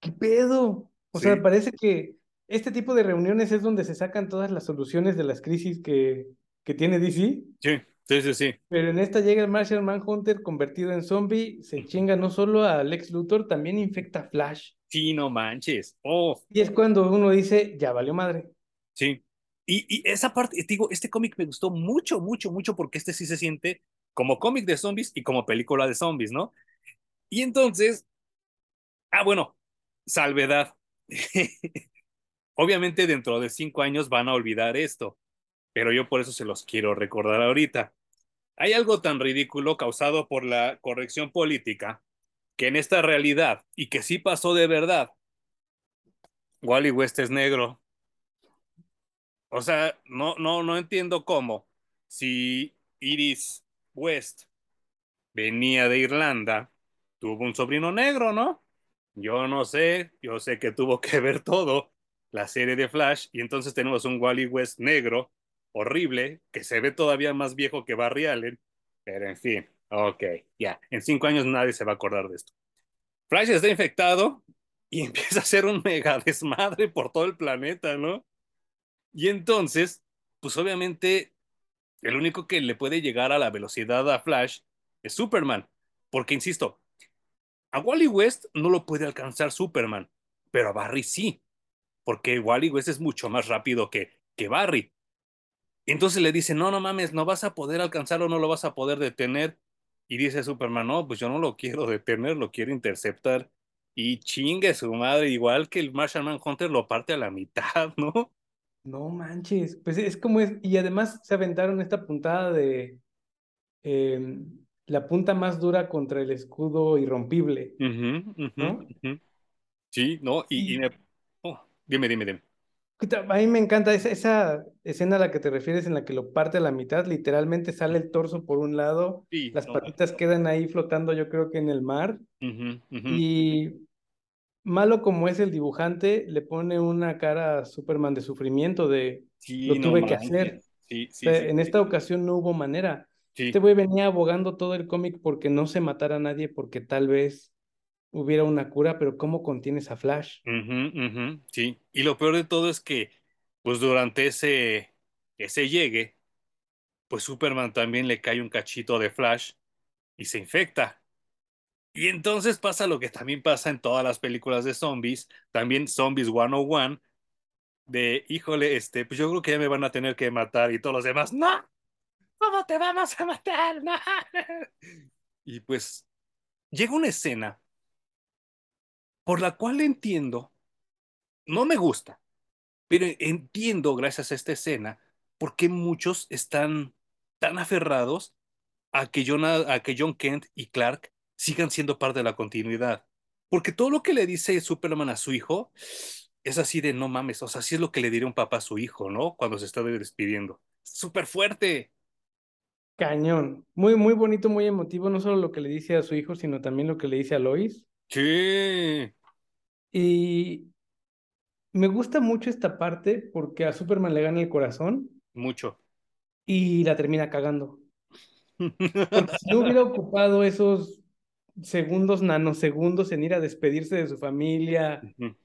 ¿Qué pedo? O sea, parece que este tipo de reuniones es donde se sacan todas las soluciones de las crisis que, que tiene DC, sí, sí, sí, sí. pero en esta llega el Martian Manhunter convertido en zombie, se chinga no solo a Lex Luthor, también infecta a Flash. Sí, no manches. Oh, Y es cuando uno dice, ya valió madre. sí. Y, esa parte, te digo, este cómic me gustó mucho, mucho, mucho porque este sí se siente como cómic de zombies y como película de zombies, ¿no? Y entonces, ah, bueno, salvedad. Obviamente dentro de cinco años van a olvidar esto, pero yo por eso se los quiero recordar ahorita. Hay algo tan ridículo causado por la corrección política que en esta realidad, y que sí pasó de verdad, Wally West es negro. O sea, no, no, no entiendo cómo. Si Iris West venía de Irlanda, tuvo un sobrino negro, ¿no? Yo no sé, yo sé que tuvo que ver todo la serie de Flash, y entonces tenemos un Wally West negro, horrible, que se ve todavía más viejo que Barry Allen, pero en fin, ok, ya, en cinco años nadie se va a acordar de esto. Flash está infectado y empieza a hacer un mega desmadre por todo el planeta, ¿no? Y entonces, pues obviamente, el único que le puede llegar a la velocidad a Flash es Superman, porque insisto, a Wally West no lo puede alcanzar Superman, pero a Barry sí, porque Wally West es mucho más rápido que, que Barry. Entonces le dice, no, no mames, no vas a poder alcanzarlo, no lo vas a poder detener. Y dice Superman, no, pues yo no lo quiero detener, lo quiero interceptar. Y chingue su madre, igual que el Martian Manhunter lo parte a la mitad, ¿no? No manches, pues es como es, y además se aventaron esta puntada de eh, la punta más dura contra el escudo irrompible, ¿no? Sí, ¿no? Y, me- oh, dime, dime, dime. a mí me encanta esa, esa escena a la que te refieres en la que lo parte a la mitad, literalmente sale el torso por un lado, Sí, las no, patitas quedan ahí flotando yo creo que en el mar, y malo como es el dibujante, le pone una cara a Superman de sufrimiento, de Sí, lo no tuve que hacer. Sí, O sí, sea, en esta ocasión no hubo manera. Este güey venía abogando todo el cómic porque no se matara a nadie, porque tal vez hubiera una cura, pero ¿cómo contienes a Flash? Sí. Y lo peor de todo es que, pues durante ese, ese llegue, pues Superman también le cae un cachito de Flash y se infecta. Y entonces pasa lo que también pasa en todas las películas de zombies, también Zombies 101, de, híjole, este, pues yo creo que ya me van a tener que matar y todos los demás, no, ¿cómo te vamos a matar? No. Y pues llega una escena por la cual entiendo no me gusta, pero entiendo, gracias a esta escena, por qué muchos están tan aferrados a que John, a que John Kent y Clark sigan siendo parte de la continuidad. Porque todo lo que le dice Superman a su hijo es así de no mames, o sea, así es lo que le diría un papá a su hijo, ¿no? Cuando se está despidiendo. Súper fuerte. Cañón. Muy, muy bonito, muy emotivo, no solo lo que le dice a su hijo, sino también lo que le dice a Lois. Sí, Y me gusta mucho esta parte porque a Superman le gana el corazón mucho. y la termina cagando. Porque si no hubiera ocupado esos segundos, nanosegundos en ir a despedirse de su familia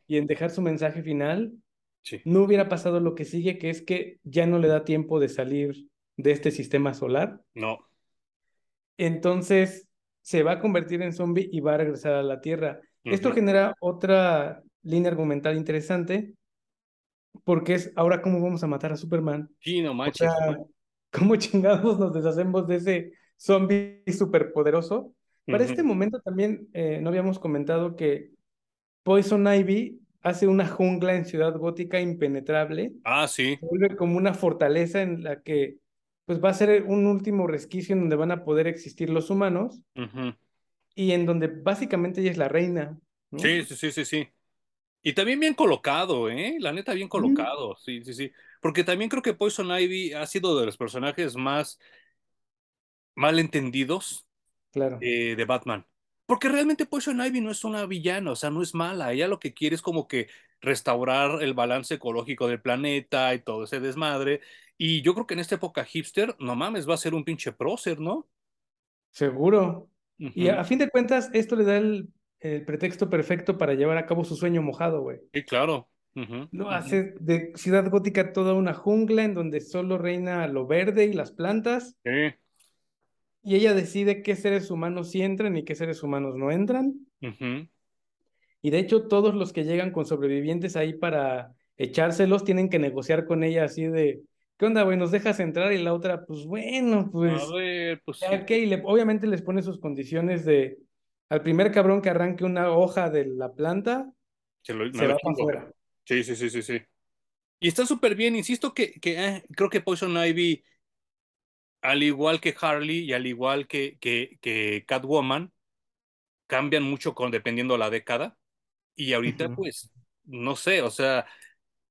y en dejar su mensaje final, Sí, no hubiera pasado lo que sigue, que es que ya no le da tiempo de salir de este sistema solar. no. Entonces se va a convertir en zombie y va a regresar a la Tierra. Esto genera otra línea argumental interesante porque es ahora cómo vamos a matar a Superman. Sí, no O sea, manches. ¿cómo chingados nos deshacemos de ese zombie superpoderoso? Para este momento también eh, no habíamos comentado que Poison Ivy hace una jungla en Ciudad Gótica impenetrable, Ah, sí. se vuelve como una fortaleza en la que pues va a ser un último resquicio en donde van a poder existir los humanos y en donde básicamente ella es la reina, ¿no? Sí, sí, sí, sí, sí. Y también bien colocado, ¿eh? La neta, bien colocado. Sí, sí, sí. Porque también creo que Poison Ivy ha sido de los personajes más mal entendidos claro, eh, de Batman. Porque realmente Poison Ivy no es una villana, o sea, no es mala. Ella lo que quiere es como que restaurar el balance ecológico del planeta y todo ese desmadre. Y yo creo que en esta época hipster, no mames, va a ser un pinche prócer, ¿no? seguro. Y a, fin de cuentas, esto le da el, el pretexto perfecto para llevar a cabo su sueño mojado, güey. Sí, claro. Ujú. hace de Ciudad Gótica toda una jungla en donde solo reina lo verde y las plantas, Sí, y ella decide qué seres humanos sí entran y qué seres humanos no entran. Y de hecho, todos los que llegan con sobrevivientes ahí para echárselos tienen que negociar con ella así de, ¿qué onda, güey? ¿Nos dejas entrar? Y la otra, pues bueno, A pues, ver, pues ya, sí. ok. Y le- obviamente les pone sus condiciones de, al primer cabrón que arranque una hoja de la planta, Se lo- se va para afuera. Sí, sí, sí, sí, sí. Y está súper bien, insisto que, que eh, creo que Poison Ivy, al igual que Harley y al igual que, que, que Catwoman, cambian mucho con dependiendo la década. Y ahorita, pues, no sé, o sea,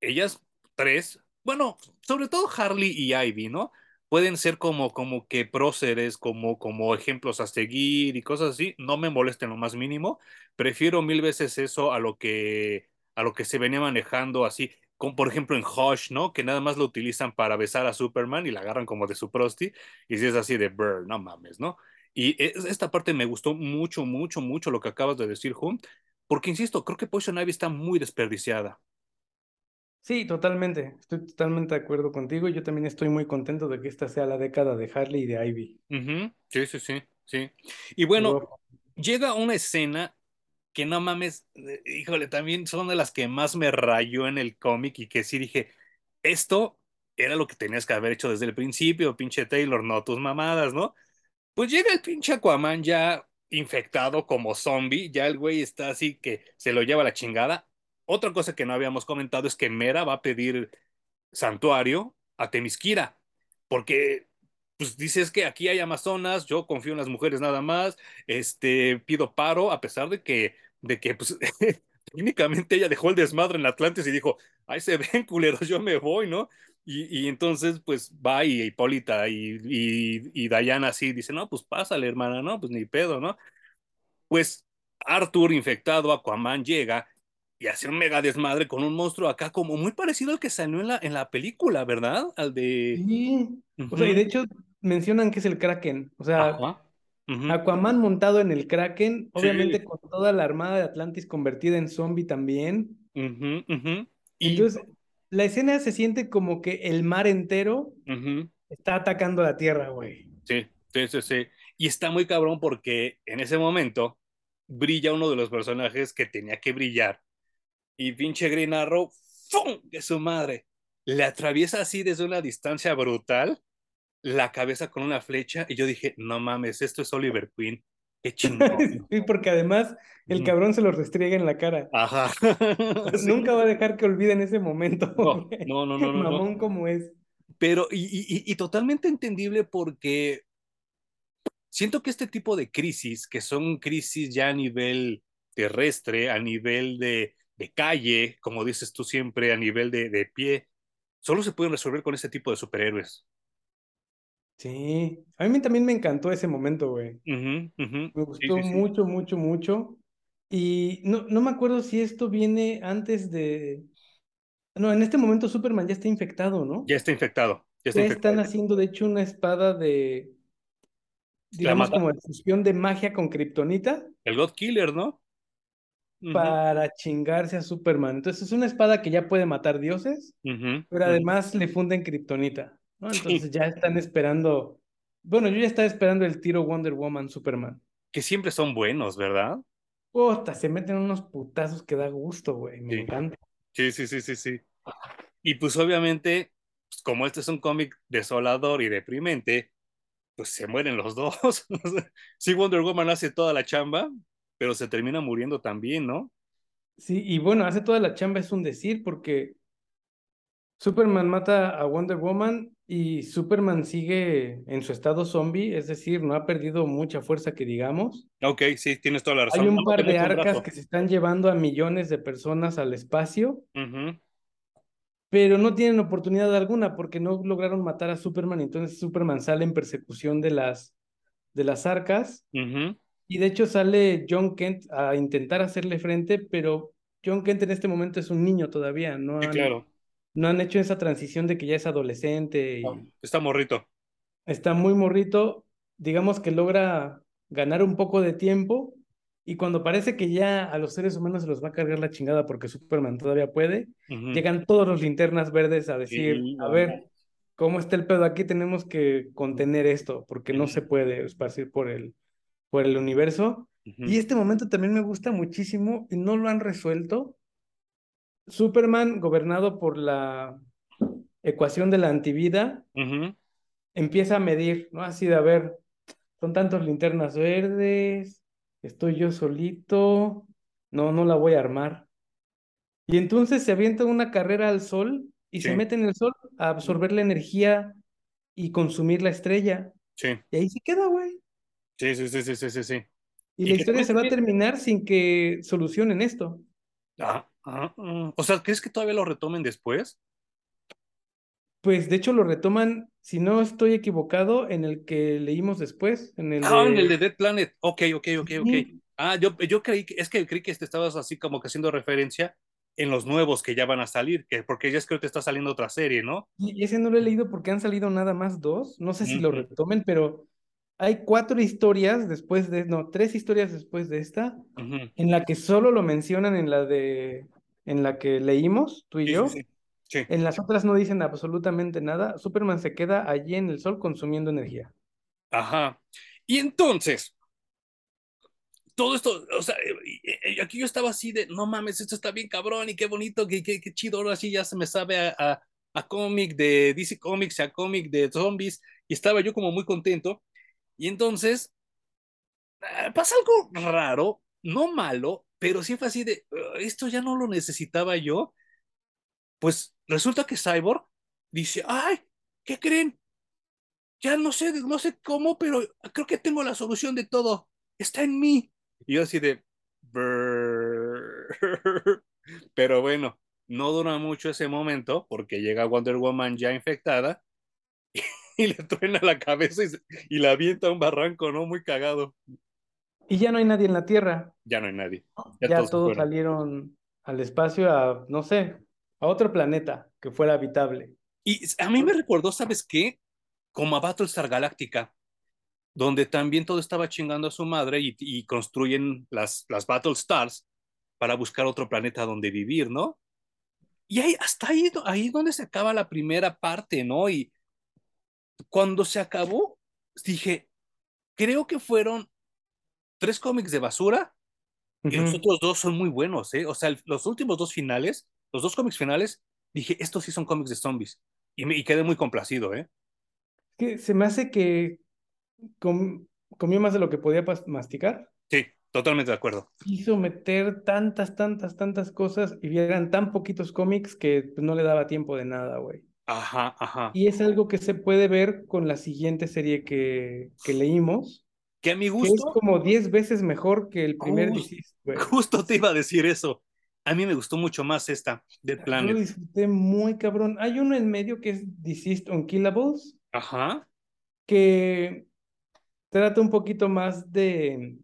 ellas tres, bueno, sobre todo Harley y Ivy, ¿no? Pueden ser como, como que próceres, como, como ejemplos a seguir y cosas así. No me molesten lo más mínimo. Prefiero mil veces eso a lo que, a lo que se venía manejando así, como por ejemplo en Hush, ¿no? Que nada más lo utilizan para besar a Superman y la agarran como de su prosti. Y si es así de, brr, no mames, ¿no? Y es- esta parte me gustó mucho, mucho, mucho lo que acabas de decir, Hum, porque insisto, creo que Poison Ivy está muy desperdiciada. Sí, totalmente. Estoy totalmente de acuerdo contigo. Yo también estoy muy contento de que esta sea la década de Harley y de Ivy. Ujú, Sí, sí, sí, sí. Y bueno, Wow. llega una escena que no mames, eh, híjole, también son de las que más me rayó en el cómic y que sí dije, esto era lo que tenías que haber hecho desde el principio, pinche Taylor, no tus mamadas, ¿no? Pues llega el pinche Aquaman ya infectado como zombie, ya el güey está así que se lo lleva la chingada. Otra cosa que no habíamos comentado es que Mera va a pedir santuario a Temisquira, porque pues dices que aquí hay amazonas, yo confío en las mujeres nada más, este, pido paro, a pesar de que, de que pues, técnicamente ella dejó el desmadre en Atlantis y dijo, ahí se ven culeros, yo me voy, ¿no? Y, y entonces pues va y Hipólita y, y, y Diana así dice, no, pues pásale, hermana, no, pues ni pedo, ¿no? Pues Arthur infectado, Aquaman llega y hace un mega desmadre con un monstruo acá como muy parecido al que salió en la, en la película, ¿verdad? Al de... Sí. O sea, y de hecho mencionan que es el Kraken. O sea, Ajá. Ujú, Aquaman montado en el Kraken, Sí. obviamente con toda la armada de Atlantis convertida en zombie también. ujú, ujú. Y Entonces, la escena se siente como que el mar entero está atacando la Tierra, güey. sí, sí, sí, sí. Y está muy cabrón porque en ese momento brilla uno de los personajes que tenía que brillar. Y pinche Green Arrow, ¡fum! de su madre. Le atraviesa así desde una distancia brutal la cabeza con una flecha y yo dije, no mames, esto es Oliver Queen. Qué chingón. Sí, porque además el cabrón se lo restriega en la cara. Ajá. Sí. Nunca va a dejar que olviden ese momento, No, güey. no, no, no, no, no. Mamón como es. Pero, y, y, y totalmente entendible porque siento que este tipo de crisis, que son crisis ya a nivel terrestre, a nivel de, de calle, como dices tú siempre, a nivel de, de pie, solo se pueden resolver con este tipo de superhéroes. Sí, a mí también me encantó ese momento, güey. Me gustó sí, sí. mucho, mucho, mucho. Y no, no me acuerdo si esto viene antes de... No, en este momento Superman ya está infectado, ¿no? Ya está infectado, ya está Ya infectado. están haciendo, de hecho, una espada de, digamos, como de fusión de magia con kriptonita el God Killer, ¿no? Para chingarse a Superman. Entonces es una espada que ya puede matar dioses, pero además le funden kriptonita, ¿no? Sí, Entonces ya están esperando... Bueno, yo ya estaba esperando el tiro Wonder Woman Superman. que siempre son buenos, ¿verdad? Puta, se meten unos putazos que da gusto, güey. Me Sí, encanta. sí, sí, sí, sí, sí. Y pues obviamente, pues, como este es un cómic desolador y deprimente, pues se mueren los dos. sí, Wonder Woman hace toda la chamba, pero se termina muriendo también, ¿no? Sí, y bueno, hace toda la chamba, es un decir, porque Superman mata a Wonder Woman y Superman sigue en su estado zombie, es decir, no ha perdido mucha fuerza que digamos. Ok, sí, tienes toda la Hay razón. un Nada más par de un arcas que se están llevando a millones de personas al espacio, pero no tienen oportunidad alguna porque no lograron matar a Superman, entonces Superman sale en persecución de las, de las arcas. Y de hecho sale John Kent a intentar hacerle frente, pero John Kent en este momento es un niño todavía, no Sí, han, claro. No han hecho esa transición de que ya es adolescente No, y Está morrito. está muy morrito, digamos que logra ganar un poco de tiempo y cuando parece que ya a los seres humanos se los va a cargar la chingada porque Superman todavía puede, llegan todos los linternas verdes a decir, Sí, a no, ver, ¿cómo está el pedo aquí? Tenemos que contener esto porque no se puede esparcir por el, por el universo. Y este momento también me gusta muchísimo y no lo han resuelto. Superman, gobernado por la ecuación de la antivida, empieza a medir, ¿no? Así de, a ver, son tantos linternas verdes, estoy yo solito, no, no la voy a armar. Y entonces se avienta una carrera al sol y se mete en el sol a absorber la energía y consumir la estrella. sí, Y ahí se queda, güey. sí, sí, sí, sí, sí, sí. Y Y la historia se va a terminar sin que solucionen esto. Ah, ah, ah. O sea, ¿crees que todavía lo retomen después? Pues de hecho lo retoman, si no estoy equivocado, en el que leímos después, en el Ah, en el de... de Dead Planet. Ok, ok, ok, ok. Sí, Ah, yo, yo creí que, es que creí que te estabas así como que haciendo referencia en los nuevos que ya van a salir, que porque ya es creo que está saliendo otra serie, ¿no? y ese no lo he leído porque han salido nada más dos, no sé si lo retomen, pero hay cuatro historias después de, no, tres historias después de esta, en la que solo lo mencionan en la de, en la que leímos, tú y Sí, yo. sí. Sí. En las otras no dicen absolutamente nada. Superman se queda allí en el sol consumiendo energía. Ajá. Y entonces, todo esto, o sea, eh, eh, aquí yo estaba así de, no mames, esto está bien cabrón y qué bonito, qué, qué, qué chido, ahora sí ya se me sabe a, a, a cómic de DC Comics, a cómic de zombies, y estaba yo como muy contento. Y entonces, ah, pasa algo raro, no malo, pero sí fue así de, "Uh, esto ya no lo necesitaba yo. Pues resulta que Cyborg dice, ay, ¿qué creen? Ya no sé, no sé cómo, pero creo que tengo la solución de todo. Está en mí. Y yo así de... Pero bueno, no dura mucho ese momento porque llega Wonder Woman ya infectada y le truena la cabeza y, y la avienta a un barranco, ¿no? Muy cagado. Y ya no hay nadie en la Tierra. Ya no hay nadie. Ya Ya todos salieron al espacio a, no sé, a otro planeta que fuera habitable. Y a mí me recordó, ¿sabes qué? Como a Battlestar Galactica, donde también todo estaba chingando a su madre y, y construyen las, las Battle Stars para buscar otro planeta donde vivir, ¿no? Y ahí, hasta ahí, ahí es donde se acaba la primera parte, ¿no? Y cuando se acabó, dije, creo que fueron tres cómics de basura y los Ujú. otros dos son muy buenos, ¿eh? O sea, el- los últimos dos finales, los dos cómics finales, dije, estos sí son cómics de zombies. Y, me, y quedé muy complacido, ¿eh? Que se me hace que com- comió más de lo que podía masticar. Sí, totalmente de acuerdo. Quiso meter tantas, tantas, tantas cosas y eran tan poquitos cómics que pues, no le daba tiempo de nada, güey. Ajá, ajá. Y es algo que se puede ver con la siguiente serie que, que leímos, Que a mi que es gusto, como 10 veces mejor que el primer justo te iba a decir eso. A mí me gustó mucho más esta, Dead Yo lo Planet. disfruté muy cabrón. Hay uno en medio que es Deceased Unkillables, Ajá. que trata un poquito más de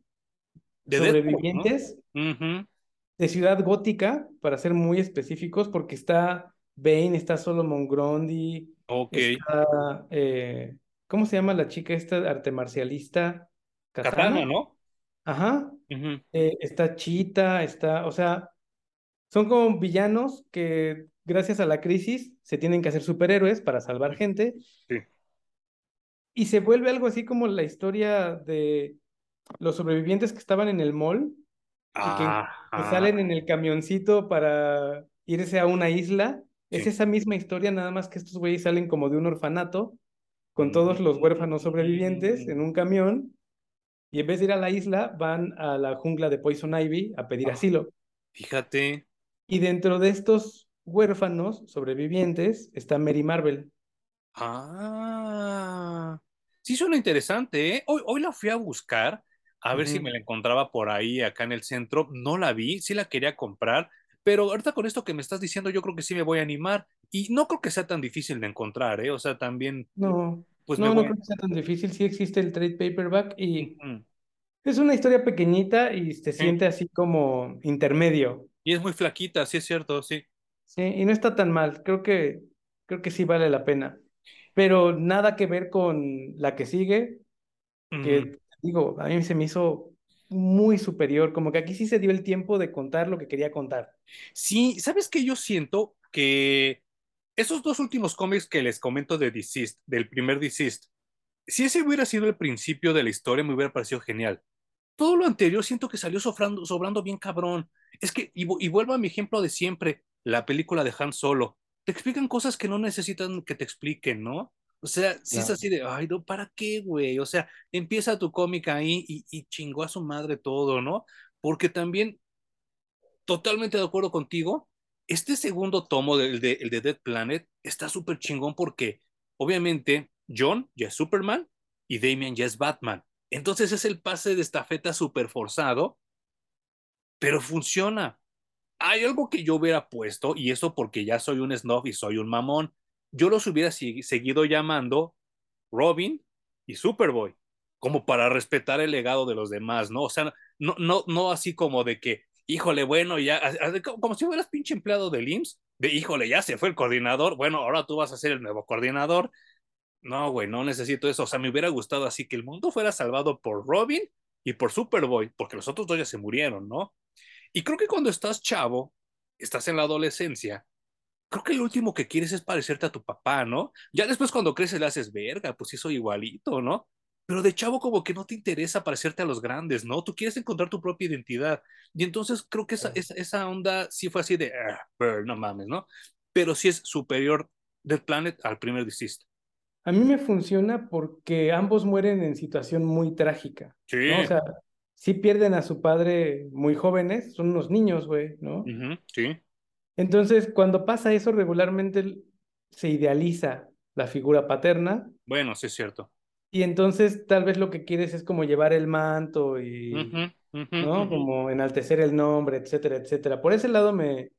De Deadpool, sobrevivientes de ciudad gótica, para ser muy específicos, porque está Bane, está Solomon Grundy, Ok. está, eh, ¿cómo se llama la chica esta arte marcialista? Katana, Katana. ¿no? Ajá. Eh, está Cheetah, está, o sea, son como villanos que gracias a la crisis se tienen que hacer superhéroes para salvar gente Sí. y se vuelve algo así como la historia de los sobrevivientes que estaban en el mall y que, salen en el camioncito para irse a una isla. Es esa misma historia, nada más que estos güeyes salen como de un orfanato con todos los huérfanos sobrevivientes en un camión y en vez de ir a la isla van a la jungla de Poison Ivy a pedir Ah. asilo. Fíjate. Y dentro de estos huérfanos sobrevivientes está Mary Marvel. Ah. Sí, suena interesante, ¿eh? Hoy, hoy la fui a buscar a ver si me la encontraba por ahí, acá en el centro. No la vi, sí la quería comprar, pero ahorita con esto que me estás diciendo, yo creo que sí me voy a animar. Y no creo que sea tan difícil de encontrar, ¿eh? O sea, también, No, pues no, no creo que sea tan difícil. Sí existe el trade paperback y Ujú. es una historia pequeñita y se Sí. siente así como intermedio. Y es muy flaquita, sí es cierto, sí. Sí, y no está tan mal. Creo que, creo que sí vale la pena. Pero nada que ver con la que sigue, Ujú. que digo, a mí se me hizo muy superior. Como que aquí sí se dio el tiempo de contar lo que quería contar. Sí, ¿sabes qué? Yo siento que esos dos últimos cómics que les comento de Deceased, del primer Deceased, si ese hubiera sido el principio de la historia, me hubiera parecido genial. Todo lo anterior siento que salió sobrando, sobrando bien cabrón. Es que, y, vu- y vuelvo a mi ejemplo de siempre, la película de Han Solo. Te explican cosas que no necesitan que te expliquen, ¿no? O sea, sí es así de, ay, no, ¿para qué, güey? O sea, empieza tu cómic ahí y, y chingó a su madre todo, ¿no? Porque también totalmente de acuerdo contigo. Este segundo tomo el de Dead Planet está súper chingón porque obviamente John ya es Superman y Damian ya es Batman. Entonces es el pase de estafeta súper forzado, pero funciona. Hay algo que yo hubiera puesto, y eso porque ya soy un snob y soy un mamón, yo los hubiera seguido llamando Robin y Superboy, como para respetar el legado de los demás, ¿no? O sea, no, no, no así como de que, híjole, bueno, ya, como si fueras pinche empleado del IMSS, de híjole, ya se fue el coordinador, bueno, ahora tú vas a ser el nuevo coordinador. No, güey, no necesito eso. O sea, me hubiera gustado así que el mundo fuera salvado por Robin y por Superboy, porque los otros dos ya se murieron, ¿no? Y creo que cuando estás chavo, estás en la adolescencia, creo que lo último que quieres es parecerte a tu papá, ¿no? Ya después cuando creces le haces verga, pues sí soy igualito, ¿no? Pero de chavo como que no te interesa parecerte a los grandes, ¿no? Tú quieres encontrar tu propia identidad. Y entonces creo que esa, esa, esa onda sí fue así de, "Ah, no mames, ¿no? Pero sí es superior del Planet al primer Deceased. A mí me funciona porque ambos mueren en situación muy trágica, Sí. ¿no? O sea, sí pierden a su padre muy jóvenes, son unos niños, güey, ¿no? Sí. Entonces, cuando pasa eso, regularmente se idealiza la figura paterna Bueno, sí es cierto. Y entonces tal vez lo que quieres es como llevar el manto y, ¿no? Como enaltecer el nombre, etcétera, etcétera. Por ese lado me,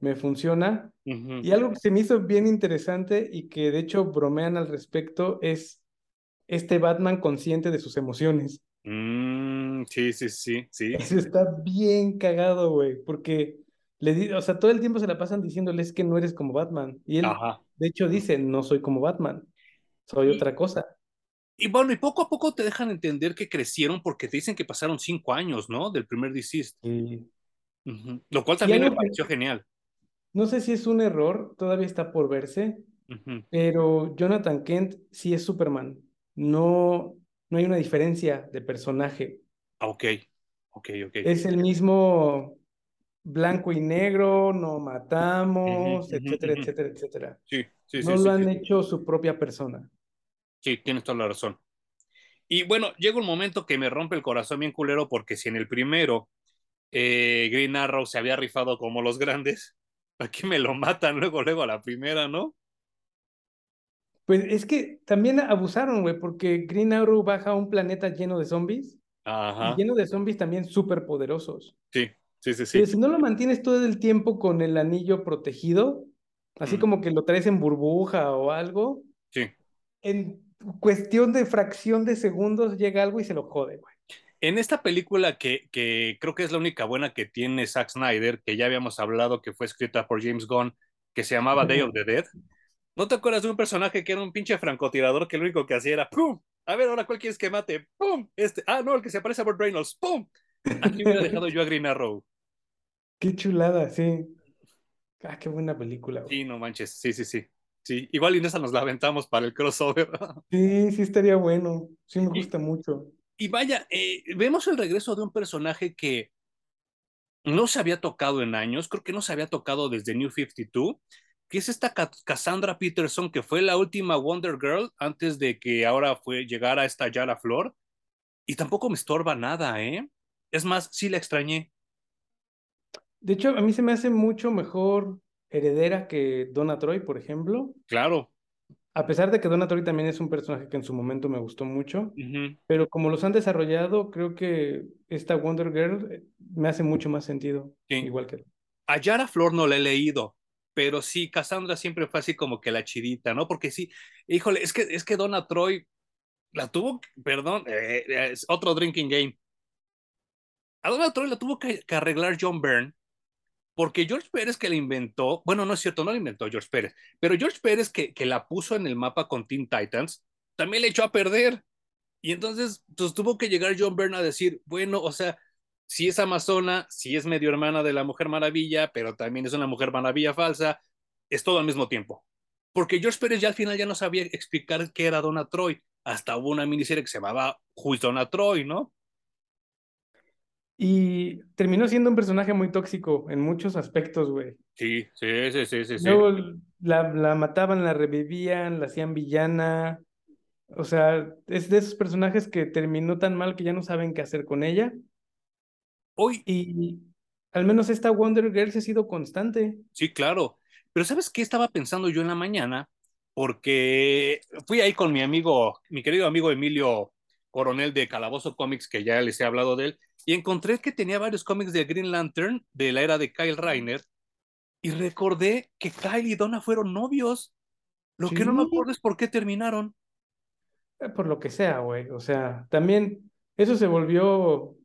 me funciona. Y algo que se me hizo bien interesante y que de hecho bromean al respecto es este Batman consciente de sus emociones. Mm, sí, sí, sí, sí. Eso está bien cagado, güey, porque le di, o sea, todo el tiempo se la pasan diciéndole es que no eres como Batman. Y él, Ajá. de hecho, dice, no soy como Batman, soy Y, otra cosa. Y bueno, y poco a poco te dejan entender que crecieron porque te dicen que pasaron cinco años, ¿no? Del primer Deceased. Lo cual también me que pareció genial. no sé si es un error, todavía está por verse, pero Jonathan Kent sí es Superman. No, no hay una diferencia de personaje. Ah, ok, ok, ok. Es el mismo blanco y negro, no matamos, etcétera, etcétera, etcétera. Sí, sí, No sí, lo han hecho su propia persona. Sí, tienes toda la razón. Y bueno, llega un momento que me rompe el corazón bien culero porque si en el primero eh, Green Arrow se había rifado como los grandes, aquí me lo matan luego, luego a la primera, ¿no? Pues es que también abusaron, güey, porque Green Arrow baja a un planeta lleno de zombies y Ajá, lleno de zombies también súper poderosos. sí, sí, sí, Pero sí. si no lo mantienes todo el tiempo con el anillo protegido, así Ujú, como que lo traes en burbuja o algo, sí. en cuestión de fracción de segundos llega algo y se lo jode, güey. En esta película que, que creo que es la única buena que tiene Zack Snyder, que ya habíamos hablado que fue escrita por James Gunn, que se llamaba Day of the Dead, ¿no te acuerdas de un personaje que era un pinche francotirador que lo único que hacía era ¡pum! A ver, ahora cuál quieres que mate, ¡pum! Este, ah, no, el que se aparece a Burt Reynolds, ¡pum! Aquí hubiera dejado yo a Green Arrow. Qué chulada, sí. Ah, qué buena película, güey. Sí, no manches, sí, sí, sí. Sí, igual en esa nos la aventamos para el crossover. Sí, sí estaría bueno. Sí me y, gusta mucho. y vaya, eh, vemos el regreso de un personaje que no se había tocado en años, creo que no se había tocado desde New 52, que es esta Cassandra Peterson, que fue la última Wonder Girl antes de que ahora fue llegar a esta Yara Flor, y tampoco me estorba nada, ¿eh? Es más, sí la extrañé. De hecho, a mí se me hace mucho mejor Heredera que Donna Troy, por ejemplo. Claro. A pesar de que Donna Troy también es un personaje que en su momento me gustó mucho. Pero como los han desarrollado, creo que esta Wonder Girl me hace mucho más sentido. Sí. Igual que... A Yara Flor no la he leído, pero sí, Cassandra siempre fue así como que la chidita, ¿no? Porque sí, híjole, es que, es que Donna Troy la tuvo, perdón, eh, es otro drinking game. A Donna Troy la tuvo que, que arreglar John Byrne porque George Pérez que la inventó, bueno, no es cierto, no la inventó George Pérez, pero George Pérez que, que la puso en el mapa con Teen Titans, también le echó a perder. Y entonces, pues tuvo que llegar John Byrne a decir, bueno, o sea, si es amazona, si es medio hermana de la Mujer Maravilla, pero también es una Mujer Maravilla falsa, es todo al mismo tiempo. Porque George Pérez ya al final ya no sabía explicar qué era Donna Troy, hasta hubo una miniserie que se llamaba Who's Donna Troy, ¿no? Y terminó siendo un personaje muy tóxico en muchos aspectos, güey. Sí, sí, sí, sí, sí, sí. Luego la, la mataban, la revivían, la hacían villana. O sea, es de esos personajes que terminó tan mal que ya no saben qué hacer con ella. Hoy, Y al menos esta Wonder Girl se ha sido constante. sí, claro. Pero ¿sabes qué estaba pensando yo en la mañana? Porque fui ahí con mi amigo, mi querido amigo Emilio Coronel de Calabozo Comics, que ya les he hablado de él, y encontré que tenía varios cómics de Green Lantern de la era de Kyle Reiner, y recordé que Kyle y Donna fueron novios. Lo que no me Sí, acuerdo es por qué terminaron. eh, por lo que sea, güey. O sea, también eso se volvió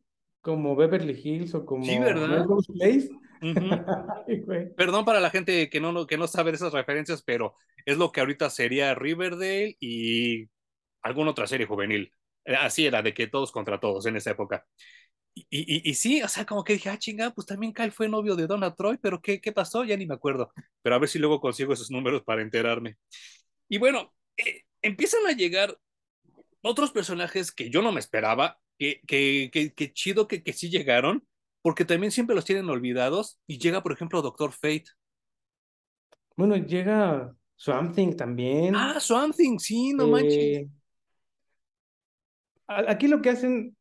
como Beverly Hills o Sí, como ¿verdad? Melrose Place. Uh -huh. Perdón para la gente que no, que no sabe de esas referencias, pero es lo que ahorita sería Riverdale y alguna otra serie juvenil. Así era, de que todos contra todos en esa época. Y, y, y, sí, o sea, como que dije, ah, chinga, pues también Kyle fue novio de Donna Troy, pero ¿qué, ¿qué pasó? Ya ni me acuerdo. Pero a ver si luego consigo esos números para enterarme. Y bueno, eh, empiezan a llegar otros personajes que yo no me esperaba, que, que, que, que chido que, que sí llegaron, porque también siempre los tienen olvidados. Y llega, por ejemplo, Doctor Fate. Bueno, llega Swamp Thing también. Ah, Something, sí, no manches. Aquí lo que hacen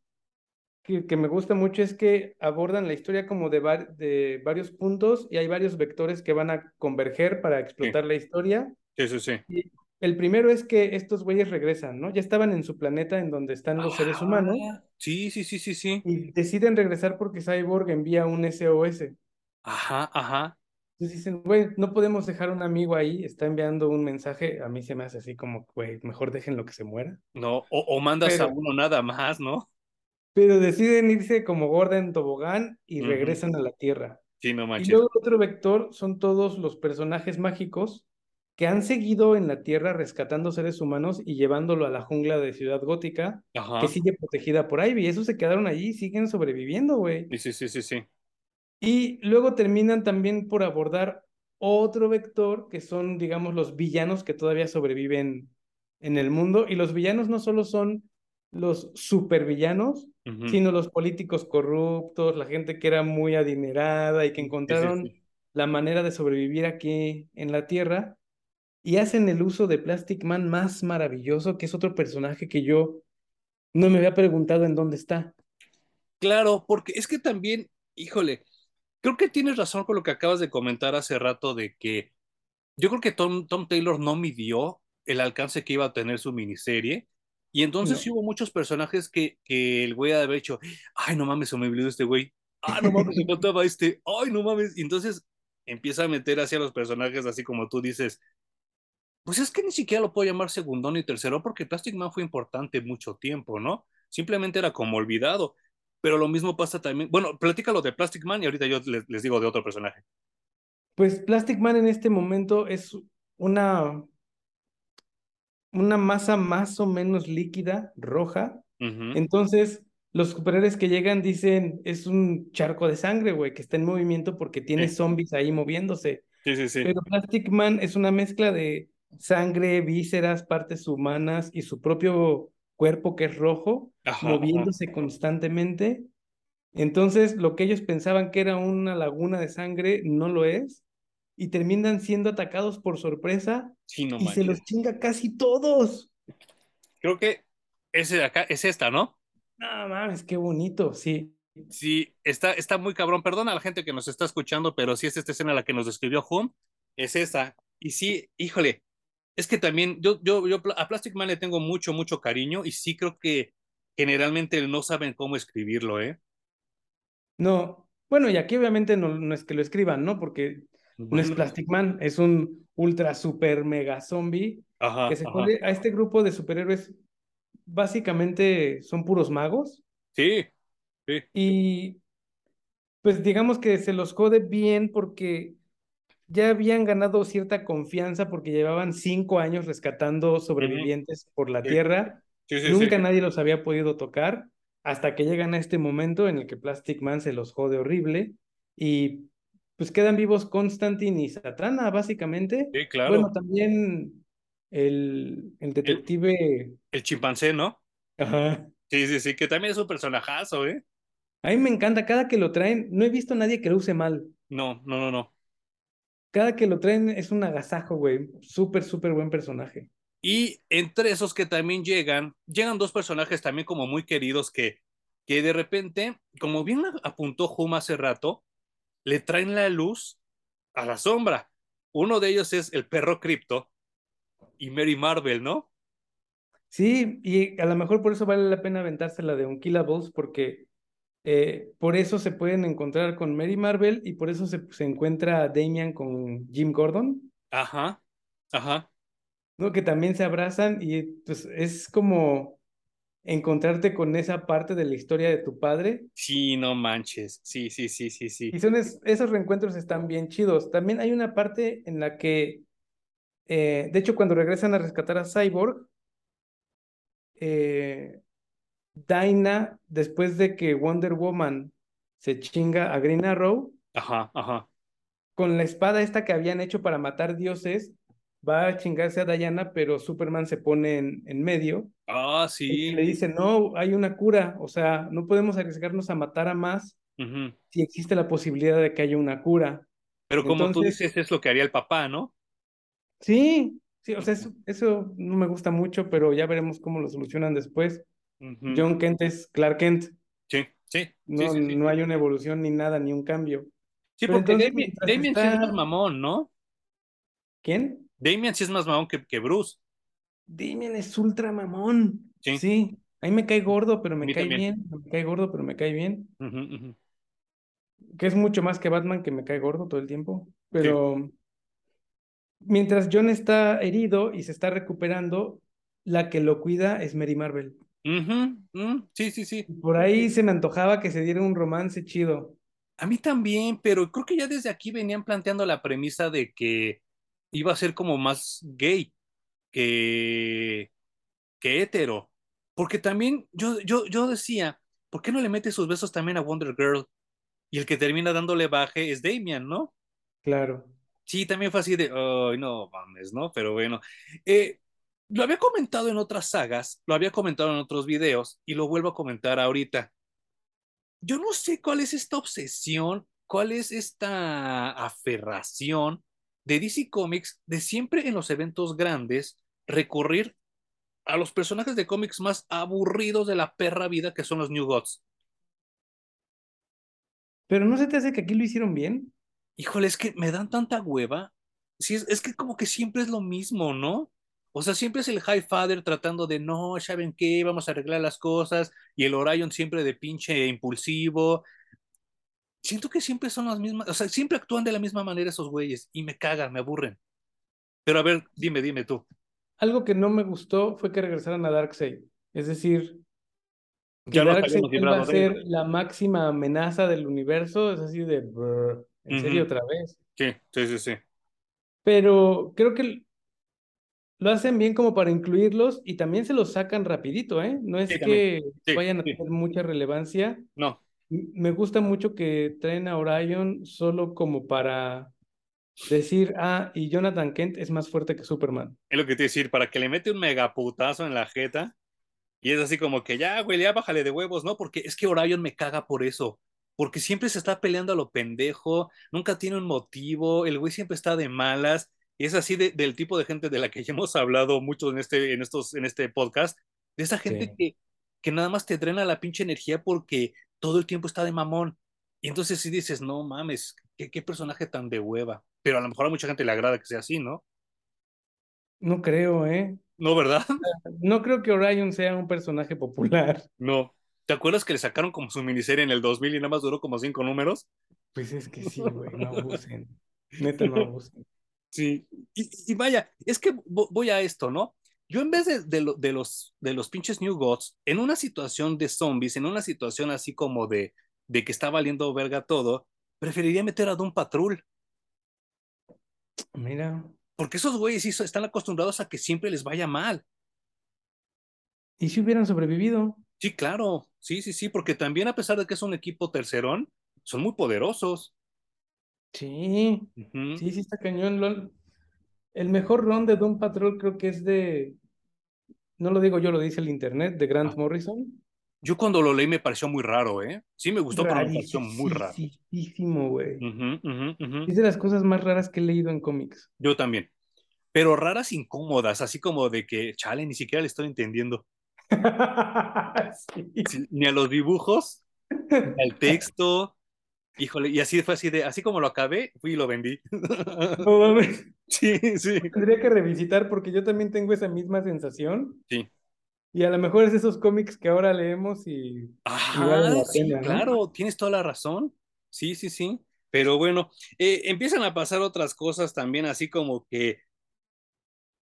que, que, me gusta mucho es que abordan la historia como de, var, de, varios puntos y hay varios vectores que van a converger para explotar sí. la historia. Sí, sí, sí. Y el primero es que estos güeyes regresan, ¿no? Ya estaban en su planeta en donde están los ah, seres humanos. Sí, sí, sí, sí, sí. Y deciden regresar porque Cyborg envía un SOS. Ajá, ajá. Entonces dicen, güey, no podemos dejar un amigo ahí, está enviando un mensaje. A mí se me hace así como, güey, mejor déjenlo que se muera. No, o, o mandas Pero, a uno nada más, ¿no? pero deciden irse como gorda en tobogán y Uh -huh. regresan a la Tierra. Sí, no Y manches. luego otro vector son todos los personajes mágicos que han seguido en la Tierra rescatando seres humanos y llevándolo a la jungla de Ciudad Gótica, Ajá. que sigue protegida por Ivy. Esos se quedaron allí y siguen sobreviviendo, güey. Sí, sí, sí, sí. Y luego terminan también por abordar otro vector, que son, digamos, los villanos que todavía sobreviven en el mundo. Y los villanos no solo son los supervillanos, uh -huh. sino los políticos corruptos, la gente que era muy adinerada y que encontraron sí, sí, sí. la manera de sobrevivir aquí en la Tierra. Y hacen el uso de Plastic Man más maravilloso, que es otro personaje que yo No me había preguntado en dónde está. Claro, porque es que también, híjole, creo que tienes razón con lo que acabas de comentar hace rato de que yo creo que Tom, Tom Taylor no midió el alcance que iba a tener su miniserie. Y entonces No. hubo muchos personajes que, que el güey ha de haber hecho, ay, no mames, se me olvidó este güey. Ah, no mames, se faltaba este. Ay, no mames. Y entonces empieza a meter hacia los personajes así como tú dices. Pues es que ni siquiera lo puedo llamar segundón ni tercero porque Plastic Man fue importante mucho tiempo, ¿no? Simplemente era como olvidado. Pero lo mismo pasa también. Bueno, platícalo de Plastic Man y ahorita yo les, les digo de otro personaje. Pues Plastic Man en este momento es una, una masa más o menos líquida, roja. Entonces, los superhéroes que llegan dicen, es un charco de sangre, güey, que está en movimiento porque tiene Sí, zombies ahí moviéndose. sí, sí, sí. Pero Plastic Man es una mezcla de sangre, vísceras, partes humanas y su propio cuerpo que es rojo, Ajá, ajá. moviéndose constantemente. Entonces, lo que ellos pensaban que era una laguna de sangre, no lo es, y terminan siendo atacados por sorpresa Sí, no y se los chinga casi todos. Creo que ese de acá es esta, ¿no? No mames, qué bonito, sí. Sí, está, está muy cabrón. Perdona a la gente que nos está escuchando, pero sí es esta escena la que nos describió Hum. Es esa. Y sí, híjole, es que también yo, yo, yo a Plastic Man le tengo mucho, mucho cariño y sí creo que generalmente no saben cómo escribirlo, ¿eh? No, bueno, y aquí obviamente no, no es que lo escriban, ¿no? Porque no es Plastic Man, es un ultra super mega zombie que se jode a este grupo de superhéroes. Básicamente son puros magos Sí, sí. y pues digamos que se los jode bien porque ya habían ganado cierta confianza porque llevaban cinco años rescatando sobrevivientes por la Sí, Tierra. sí, sí, sí. Nunca nadie los había podido tocar hasta que llegan a este momento en el que Plastic Man se los jode horrible y pues quedan vivos Constantine y Satana, básicamente. Sí, Bueno, claro. también el, el El, detective, el chimpancé, ¿no? ajá. Sí, sí, sí, que también es un personajazo, ¿eh? A mí me encanta, cada que lo traen, no he visto a nadie que lo use mal. No, no, no, no. Cada que lo traen es un agasajo, güey. Súper, súper buen personaje. Y entre esos que también llegan, llegan dos personajes también como muy queridos que, que de repente, como bien apuntó Huma hace rato, le traen la luz a la sombra. Uno de ellos es el perro cripto y Mary Marvel, ¿no? Sí, y a lo mejor por eso vale la pena aventarse la de Unkillables, porque eh, por eso se pueden encontrar con Mary Marvel y por eso se, se encuentra Damian con Jim Gordon, Ajá, ajá. ¿no? Que también se abrazan y pues es como encontrarte con esa parte de la historia de tu padre. Sí, no manches. Sí, sí, sí, sí, sí. Y son es- esos reencuentros están bien chidos. También hay una parte en la que, eh, de hecho, cuando regresan a rescatar a Cyborg, eh, Dinah, después de que Wonder Woman se chinga a Green Arrow, Ajá, ajá. con la espada esta que habían hecho para matar dioses, va a chingarse a Diana, pero Superman se pone en, en medio, Ah, sí. le dice, no, hay una cura, o sea, no podemos arriesgarnos a matar a más si existe la posibilidad de que haya una cura. Pero como tú dices, es lo que haría el papá, ¿no? sí, sí, o sea, eso, eso no me gusta mucho, pero ya veremos cómo lo solucionan después. John Kent es Clark Kent, Sí, sí, no, sí, sí. no hay una evolución ni nada, ni un cambio. Sí, Pero porque entonces, Damien, Damien sí es más mamón, ¿no? ¿Quién? Damian sí es más mamón que, que Bruce. Damian es ultra mamón. Sí, Sí, a mí me cae gordo, pero me cae también. bien. Me cae gordo, pero me cae bien. Que es mucho más que Batman, que me cae gordo todo el tiempo. Sí. Pero mientras John está herido y se está recuperando, la que lo cuida es Mary Marvel. Sí, sí, sí. Por ahí se me antojaba que se diera un romance chido. A mí también, pero creo que ya desde aquí venían planteando la premisa de que iba a ser como más gay que, que hetero. Porque también yo, yo, yo decía, ¿por qué no le mete sus besos también a Wonder Girl? Y el que termina dándole baje es Damian, ¿no? Claro. Sí, también fue así de, ay, no mames, ¿no? Pero bueno, eh, lo había comentado en otras sagas, lo había comentado en otros videos y lo vuelvo a comentar ahorita. Yo no sé cuál es esta obsesión, cuál es esta aferración de DC Comics de siempre en los eventos grandes recurrir a los personajes de cómics más aburridos de la perra vida que son los New Gods. Pero no se te hace que aquí lo hicieron bien. Híjole, es que me dan tanta hueva. Sí, es, es que como que siempre es lo mismo, ¿no? O sea, siempre es el High Father tratando de, no, ¿saben qué? Vamos a arreglar las cosas. Y el Orion siempre de pinche impulsivo. Siento que siempre son las mismas, o sea, siempre actúan de la misma manera esos güeyes. Y me cagan, me aburren. Pero a ver, dime, dime tú. Algo que no me gustó fue que regresaran a Darkseid. Es decir, que Darkseid vuelva a ser la máxima amenaza del universo. Es así de, "Brr, ¿en serio Ujú. otra vez? Sí, sí, sí, sí. Pero creo que lo hacen bien como para incluirlos y también se los sacan rapidito, ¿eh? No es que Sí, vayan a sí. tener mucha relevancia. No, Me gusta mucho que traen a Orion solo como para decir, ah, y Jonathan Kent es más fuerte que Superman. es lo que te iba a decir, para que le mete un megaputazo en la jeta. Y es así como que ya, güey, ya bájale de huevos, ¿no? Porque es que Orion me caga por eso. Porque siempre se está peleando a lo pendejo, nunca tiene un motivo, el güey siempre está de malas. Y es así de- del tipo de gente de la que ya hemos hablado mucho en este, en estos, en este podcast, de esa gente Sí. que, que nada más te drena la pinche energía porque todo el tiempo está de mamón. Y entonces sí dices, no mames, qué, qué personaje tan de hueva. Pero a lo mejor a mucha gente le agrada que sea así, ¿no? No creo, ¿eh? No, ¿verdad? No creo que Orion sea un personaje popular. No. ¿Te acuerdas que le sacaron como su miniserie en el 2000 y nada más duró como cinco números? Pues es que sí, güey, no abusen. Neta, no abusen. Sí. Y, y vaya, es que vo- voy a esto, ¿no? Yo en vez de, de, lo- de los, de los pinches New Gods, en una situación de zombies, en una situación así como de, de que está valiendo verga todo, preferiría meter a Doom Patrol, Mira, porque esos güeyes están acostumbrados a que siempre les vaya mal. ¿y si hubieran sobrevivido? Sí, claro, sí, sí, sí, porque también a pesar de que es un equipo tercerón, son muy poderosos. Sí, sí, sí está cañón. El mejor run de Doom Patrol creo que es de, no lo digo yo, lo dice el internet, de Grant Morrison. Yo cuando lo leí me pareció muy raro, ¿eh? Sí me gustó, pero me pareció muy raro. Güey. Ujú. Es de las cosas más raras que he leído en cómics. Yo también. Pero raras incómodas, así como de que, chale, ni siquiera le estoy entendiendo. Sí, ni a los dibujos, ni al texto. Híjole, y así fue así de, así como lo acabé, fui y lo vendí. No mames. Sí, sí, Tendría que revisitar porque yo también tengo esa misma sensación. sí. Y a lo mejor es esos cómics que ahora leemos y, Ajá, la sí, pena, ¿no? claro, tienes toda la razón. Sí, sí, sí. Pero bueno, eh, empiezan a pasar otras cosas también, así como que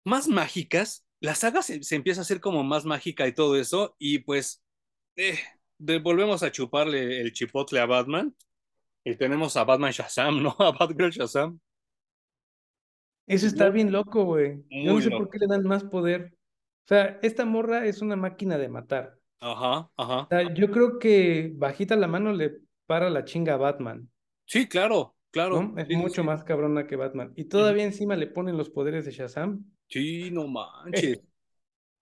más mágicas. La saga se, se empieza a hacer como más mágica y todo eso, y pues eh, volvemos a chuparle el chipotle a Batman. Y tenemos a Batman Shazam, ¿no? A Batgirl Shazam. Eso está bien loco, güey. Yo no sé por qué le dan más poder. O sea, esta morra es una máquina de matar. Ajá, ajá. O sea, yo creo que bajita la mano le para la chinga a Batman, Sí, claro, claro. ¿no? Es Sí, mucho sí. más cabrona que Batman. Y todavía encima le ponen los poderes de Shazam. Sí, no manches.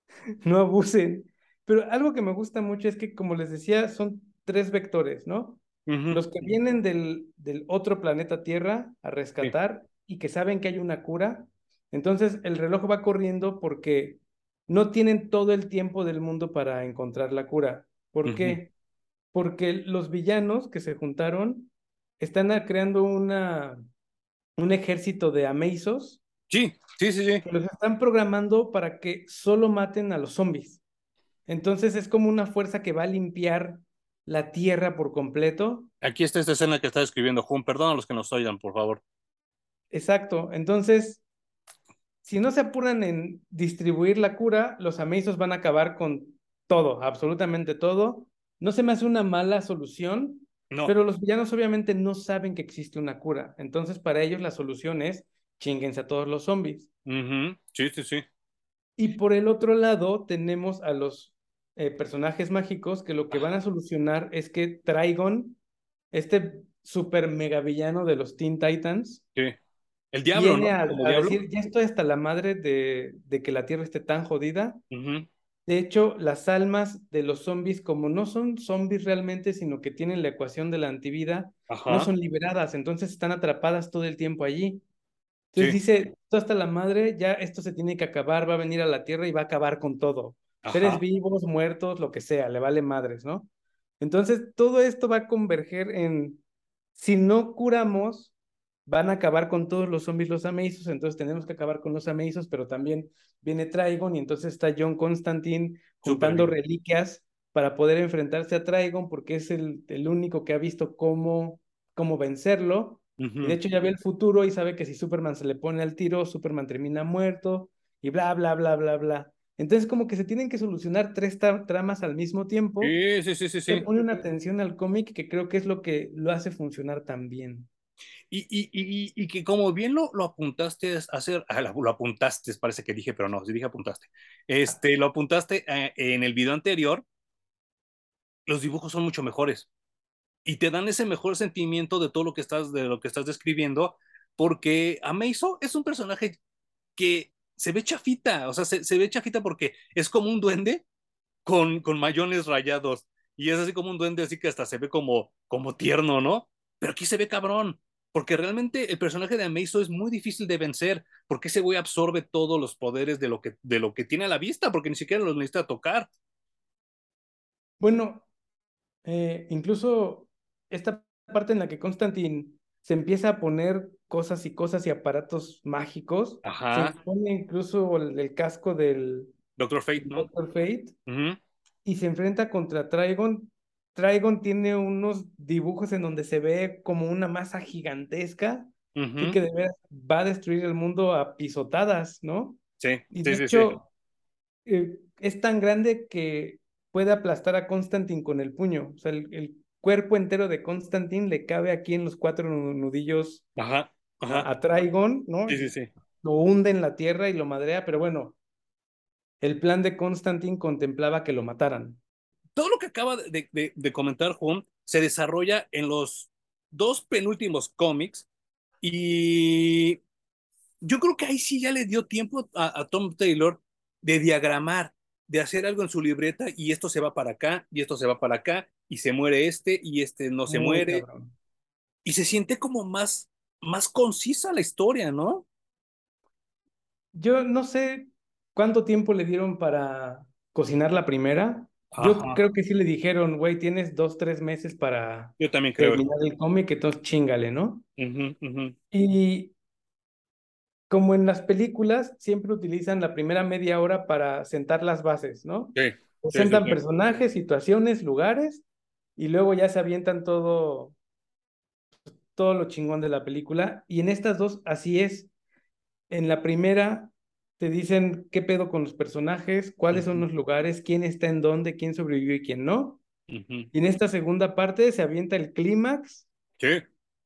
No abusen. Pero algo que me gusta mucho es que, como les decía, son tres vectores, ¿no? Los que vienen del, del otro planeta Tierra a Sí. rescatar y que saben que hay una cura. Entonces el reloj va corriendo porque no tienen todo el tiempo del mundo para encontrar la cura. ¿Por qué? Porque los villanos que se juntaron están creando una, un ejército de amazos Sí, sí, sí, sí. que los están programando para que solo maten a los zombies. Entonces es como una fuerza que va a limpiar la tierra por completo. Aquí está esta escena que está escribiendo Jun. Perdón a los que nos oigan, por favor. Exacto. Entonces, si no se apuran en distribuir la cura, los amazos van a acabar con todo, absolutamente todo. No se me hace una mala solución, No. pero los villanos obviamente no saben que existe una cura. Entonces, para ellos la solución es chinguense a todos los zombies. Sí, sí, sí. Y por el otro lado tenemos a los eh, personajes mágicos que lo que van a solucionar es que Trigon, este super mega villano de los Teen Titans, Sí. El diablo, ¿no? viene a, Como a diablo. decir, ya estoy hasta la madre de, de que la Tierra esté tan jodida. De hecho, las almas de los zombies, como no son zombies realmente, sino que tienen la ecuación de la antivida, no son liberadas, entonces están atrapadas todo el tiempo allí. Entonces Sí, dice, tú hasta la madre, ya esto se tiene que acabar, va a venir a la Tierra y va a acabar con todo. Seres vivos, muertos, lo que sea, le vale madres, ¿no? Entonces todo esto va a converger en, si no curamos, van a acabar con todos los zombies los amazos, entonces tenemos que acabar con los amazos, pero también viene Trigon y entonces está John Constantine juntando reliquias para poder enfrentarse a Trigon porque es el, el único que ha visto cómo, cómo vencerlo. Y de hecho ya ve el futuro y sabe que si Superman se le pone al tiro, Superman termina muerto y bla, bla, bla, bla, bla. Entonces como que se tienen que solucionar tres tra- tramas al mismo tiempo. Sí, sí, sí, sí, sí. pone una atención al cómic que creo que es lo que lo hace funcionar tan bien. Y, y, y, y que como bien lo, lo apuntaste a hacer, ah, lo, apuntaste, parece que dije, pero no, sí dije apuntaste. Este, lo apuntaste eh, en el video anterior, los dibujos son mucho mejores y te dan ese mejor sentimiento de todo lo que estás, de lo que estás describiendo, porque Ameiso es un personaje que se ve chafita, o sea, se, se ve chafita porque es como un duende con, con mayones rayados y es así como un duende así que hasta se ve como, como tierno, ¿no? Pero aquí se ve cabrón, porque realmente el personaje de Ameiso es muy difícil de vencer, porque ese güey absorbe todos los poderes de lo que, de lo que tiene a la vista, porque ni siquiera los necesita tocar. Bueno, eh, incluso esta parte en la que Constantine se empieza a poner cosas y cosas y aparatos mágicos, se Ajá, pone incluso el, el casco del, Doctor Fate, ¿no? Doctor Fate Uh y se enfrenta contra Trigon. Trigon tiene unos dibujos en donde se ve como una masa gigantesca, uh -huh. que de veras va a destruir el mundo a pisotadas, ¿no? Sí, Y sí, de sí, sí. hecho, eh, es tan grande que puede aplastar a Constantine con el puño. O sea, el, el cuerpo entero de Constantine le cabe aquí en los cuatro nudillos Ajá, a, ajá. a Trigon, ¿no? Sí, sí, sí. lo hunde en la tierra y lo madrea, pero bueno, el plan de Constantine contemplaba que lo mataran. Todo lo que acaba de, de, de comentar Juan se desarrolla en los dos penúltimos cómics y yo creo que ahí sí ya le dio tiempo a, a, Tom Taylor de diagramar, de hacer algo en su libreta y esto se va para acá y esto se va para acá y se muere este y este no se Muy muere cabrón. y se siente como más, más concisa la historia, ¿no? Yo no sé cuánto tiempo le dieron para cocinar la primera. Yo creo que sí le dijeron, güey, tienes dos, tres meses para yo también creo terminar el cómic, entonces chingale, ¿no? Uh -huh, uh -huh. Y como en las películas, siempre utilizan la primera media hora para sentar las bases, ¿no? Sí, sí, sí, Presentan sí. personajes, situaciones, lugares, y luego ya se avientan todo, todo lo chingón de la película. Y en estas dos, así es. En la primera, te dicen qué pedo con los personajes, Uh cuáles son -huh, los lugares, quién está en dónde, quién sobrevivió y quién no. uh -huh. Y en esta segunda parte se avienta el clímax Sí.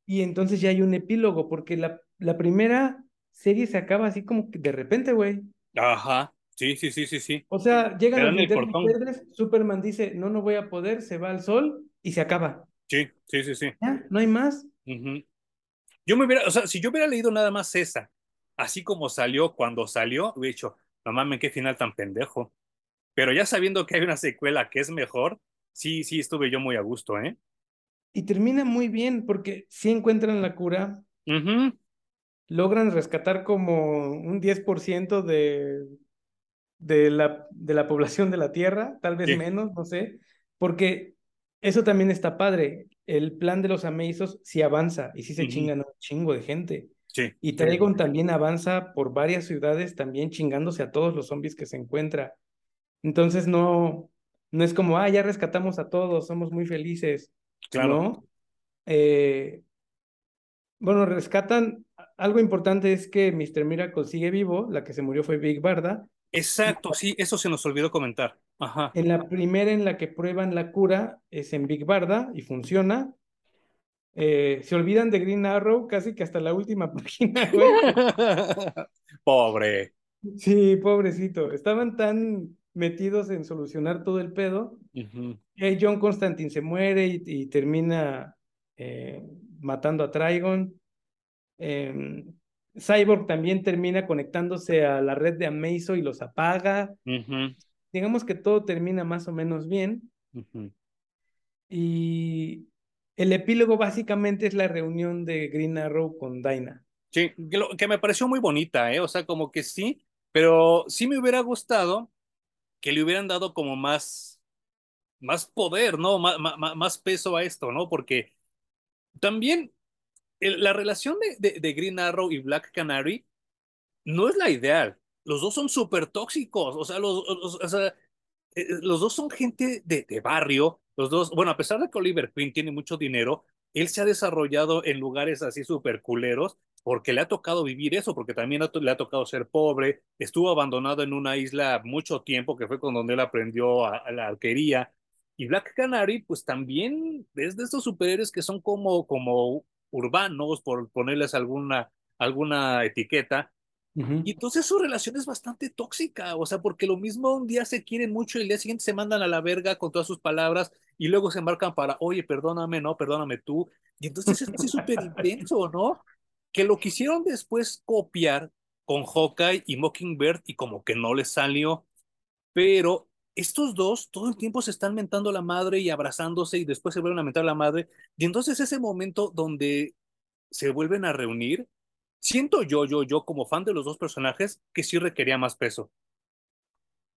y entonces ya hay un epílogo, porque la, la primera serie se acaba así como que de repente, güey. Ajá, sí, sí, sí, sí, sí. O sea, llegan los verdes, Superman dice, no, no voy a poder, se va al sol y se acaba. Sí, sí, sí, sí. Ya, no hay más. Uh -huh. Yo me hubiera, o sea, si yo hubiera leído nada más esa, así como salió cuando salió, hubiera dicho, no mames, qué final tan pendejo. Pero ya sabiendo que hay una secuela que es mejor, sí, sí, estuve yo muy a gusto, ¿eh? Y termina muy bien porque si encuentran la cura, Uh -huh. Logran rescatar como un 10% de, de, la, de la población de la Tierra, tal vez Sí. menos, no sé, porque eso también está padre. El plan de los Amazos sí avanza y sí Uh se -huh. chingan un chingo de gente. Sí, Y. Trigon también avanza por varias ciudades, también chingándose a todos los zombies que se encuentra. Entonces no, no es como, ah, ya rescatamos a todos, somos muy felices. Claro. No. Eh, bueno, rescatan. Algo importante es que Mr. Miracle sigue vivo, la que se murió fue Big Barda. Exacto, sí, eso se nos olvidó comentar. Ajá. en la primera en la que prueban la cura es en Big Barda y funciona. Eh, se olvidan de Green Arrow casi que hasta la última página, güey. Pobre. Sí, pobrecito. Estaban tan metidos en solucionar todo el pedo. Uh -huh. John Constantine se muere y, y termina eh, matando a Trigon. Eh, Cyborg también termina conectándose a la red de Amazo y los apaga. Uh -huh. Digamos que todo termina más o menos bien. Uh -huh. Y el epílogo básicamente es la reunión de Green Arrow con Dinah. Sí, que, lo- que me pareció muy bonita, ¿eh? O sea, como que sí, pero sí me hubiera gustado que le hubieran dado como más, más poder, ¿no? Má- má- má- más peso a esto, ¿no? Porque también el- la relación de, de, de Green Arrow y Black Canary no es la ideal. Los dos son súper tóxicos, o sea, los, los- o sea, eh, los dos son gente de, de barrio, los dos, bueno, a pesar de que Oliver Queen tiene mucho dinero, él se ha desarrollado en lugares así súper culeros porque le ha tocado vivir eso, porque también le ha tocado ser pobre, estuvo abandonado en una isla mucho tiempo, que fue con donde él aprendió a, a la arquería. Y Black Canary, pues también es de estos superhéroes que son como, como urbanos, por ponerles alguna, alguna etiqueta, y Ujú. entonces su relación es bastante tóxica, o sea, porque lo mismo un día se quieren mucho y el día siguiente se mandan a la verga con todas sus palabras y luego se embarcan para, oye, perdóname, no, perdóname tú. Y entonces es súper intenso, ¿no? Que lo quisieron después copiar con Hawkeye y Mockingbird y como que no les salió, pero estos dos todo el tiempo se están mentando la madre y abrazándose y después se vuelven a mentar la madre. Y entonces ese momento donde se vuelven a reunir, siento yo, yo, yo como fan de los dos personajes que sí requería más peso.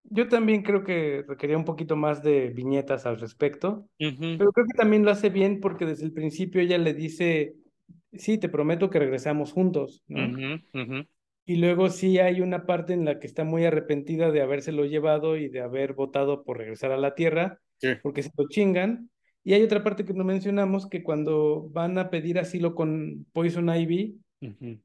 Yo también creo que requería un poquito más de viñetas al respecto, pero creo que también lo hace bien porque desde el principio ella le dice, sí, te prometo que regresamos juntos, Y luego sí hay una parte en la que está muy arrepentida de habérselo llevado y de haber votado por regresar a la Tierra, sí, porque se lo chingan. Y hay otra parte que no mencionamos, que cuando van a pedir asilo con Poison Ivy,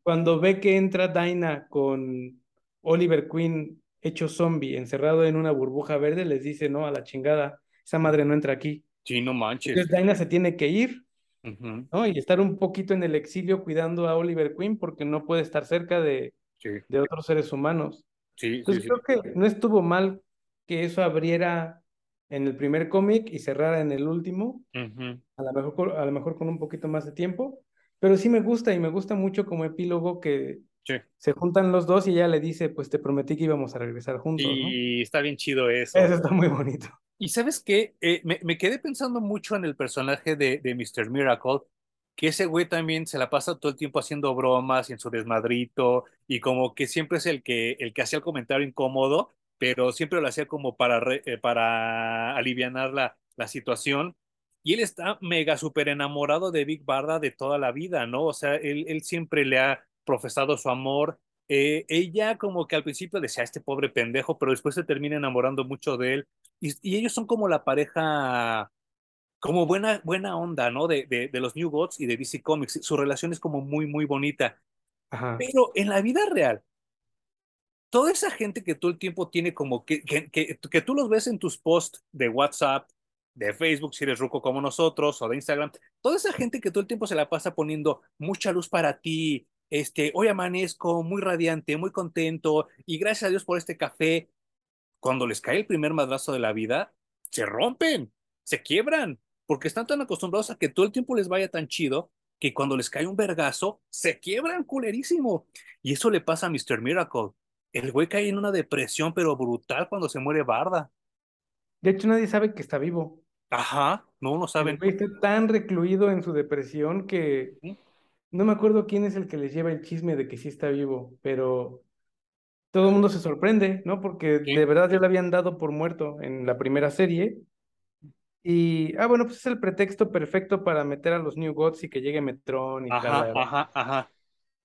cuando ve que entra Dinah con Oliver Queen hecho zombie, encerrado en una burbuja verde, les dice, no, a la chingada, esa madre no entra aquí. Sí, no manches. Entonces Dinah se tiene que ir, ¿no? Y estar un poquito en el exilio cuidando a Oliver Queen porque no puede estar cerca de, Sí, de otros seres humanos. sí, Entonces sí. creo que no estuvo mal que eso abriera en el primer cómic y cerrara en el último, Ujú, a lo mejor, con- a lo mejor con un poquito más de tiempo, pero sí me gusta y me gusta mucho como epílogo que se juntan los dos y ella le dice, pues te prometí que íbamos a regresar juntos, ¿no? Y está bien chido eso. Eso está muy bonito. Y sabes qué, Eh, me, me quedé pensando mucho en el personaje de, de Mr. Miracle, que ese güey también se la pasa todo el tiempo haciendo bromas y en su desmadrito, y como que siempre es el que, el que hacía el comentario incómodo, pero siempre lo hacía como para, eh, para alivianar la, la situación. Y él está mega súper enamorado de Big Barda de toda la vida, ¿no? O sea, él, él siempre le ha profesado su amor. Eh, ella como que al principio decía, este pobre pendejo, pero después se termina enamorando mucho de él y ellos son como la pareja, como buena, buena onda, ¿no? De, de, de los New Gods y de DC Comics. Su relación es como muy, muy bonita. Ajá. Pero en la vida real, toda esa gente que todo el tiempo tiene como que, que, que, que tú los ves en tus posts de WhatsApp, de Facebook, si eres ruco como nosotros, o de Instagram, toda esa gente que todo el tiempo se la pasa poniendo mucha luz para ti, este, hoy amanezco muy radiante, muy contento, y gracias a Dios por este café, cuando les cae el primer madrazo de la vida, se rompen, se quiebran, porque están tan acostumbrados a que todo el tiempo les vaya tan chido que cuando les cae un vergazo, se quiebran culerísimo. Y eso le pasa a Mr. Miracle. El güey cae en una depresión, pero brutal cuando se muere Barda. De hecho, nadie sabe que está vivo. Ajá, no, no El saben. güey está tan recluido en su depresión que no me acuerdo quién es el que les lleva el chisme de que sí está vivo, pero todo el mundo se sorprende, ¿no? Porque de verdad ya lo habían dado por muerto en la primera serie. Y, ah, bueno, pues es el pretexto perfecto para meter a los New Gods y que llegue Metrón y ajá, tal. ajá, ajá.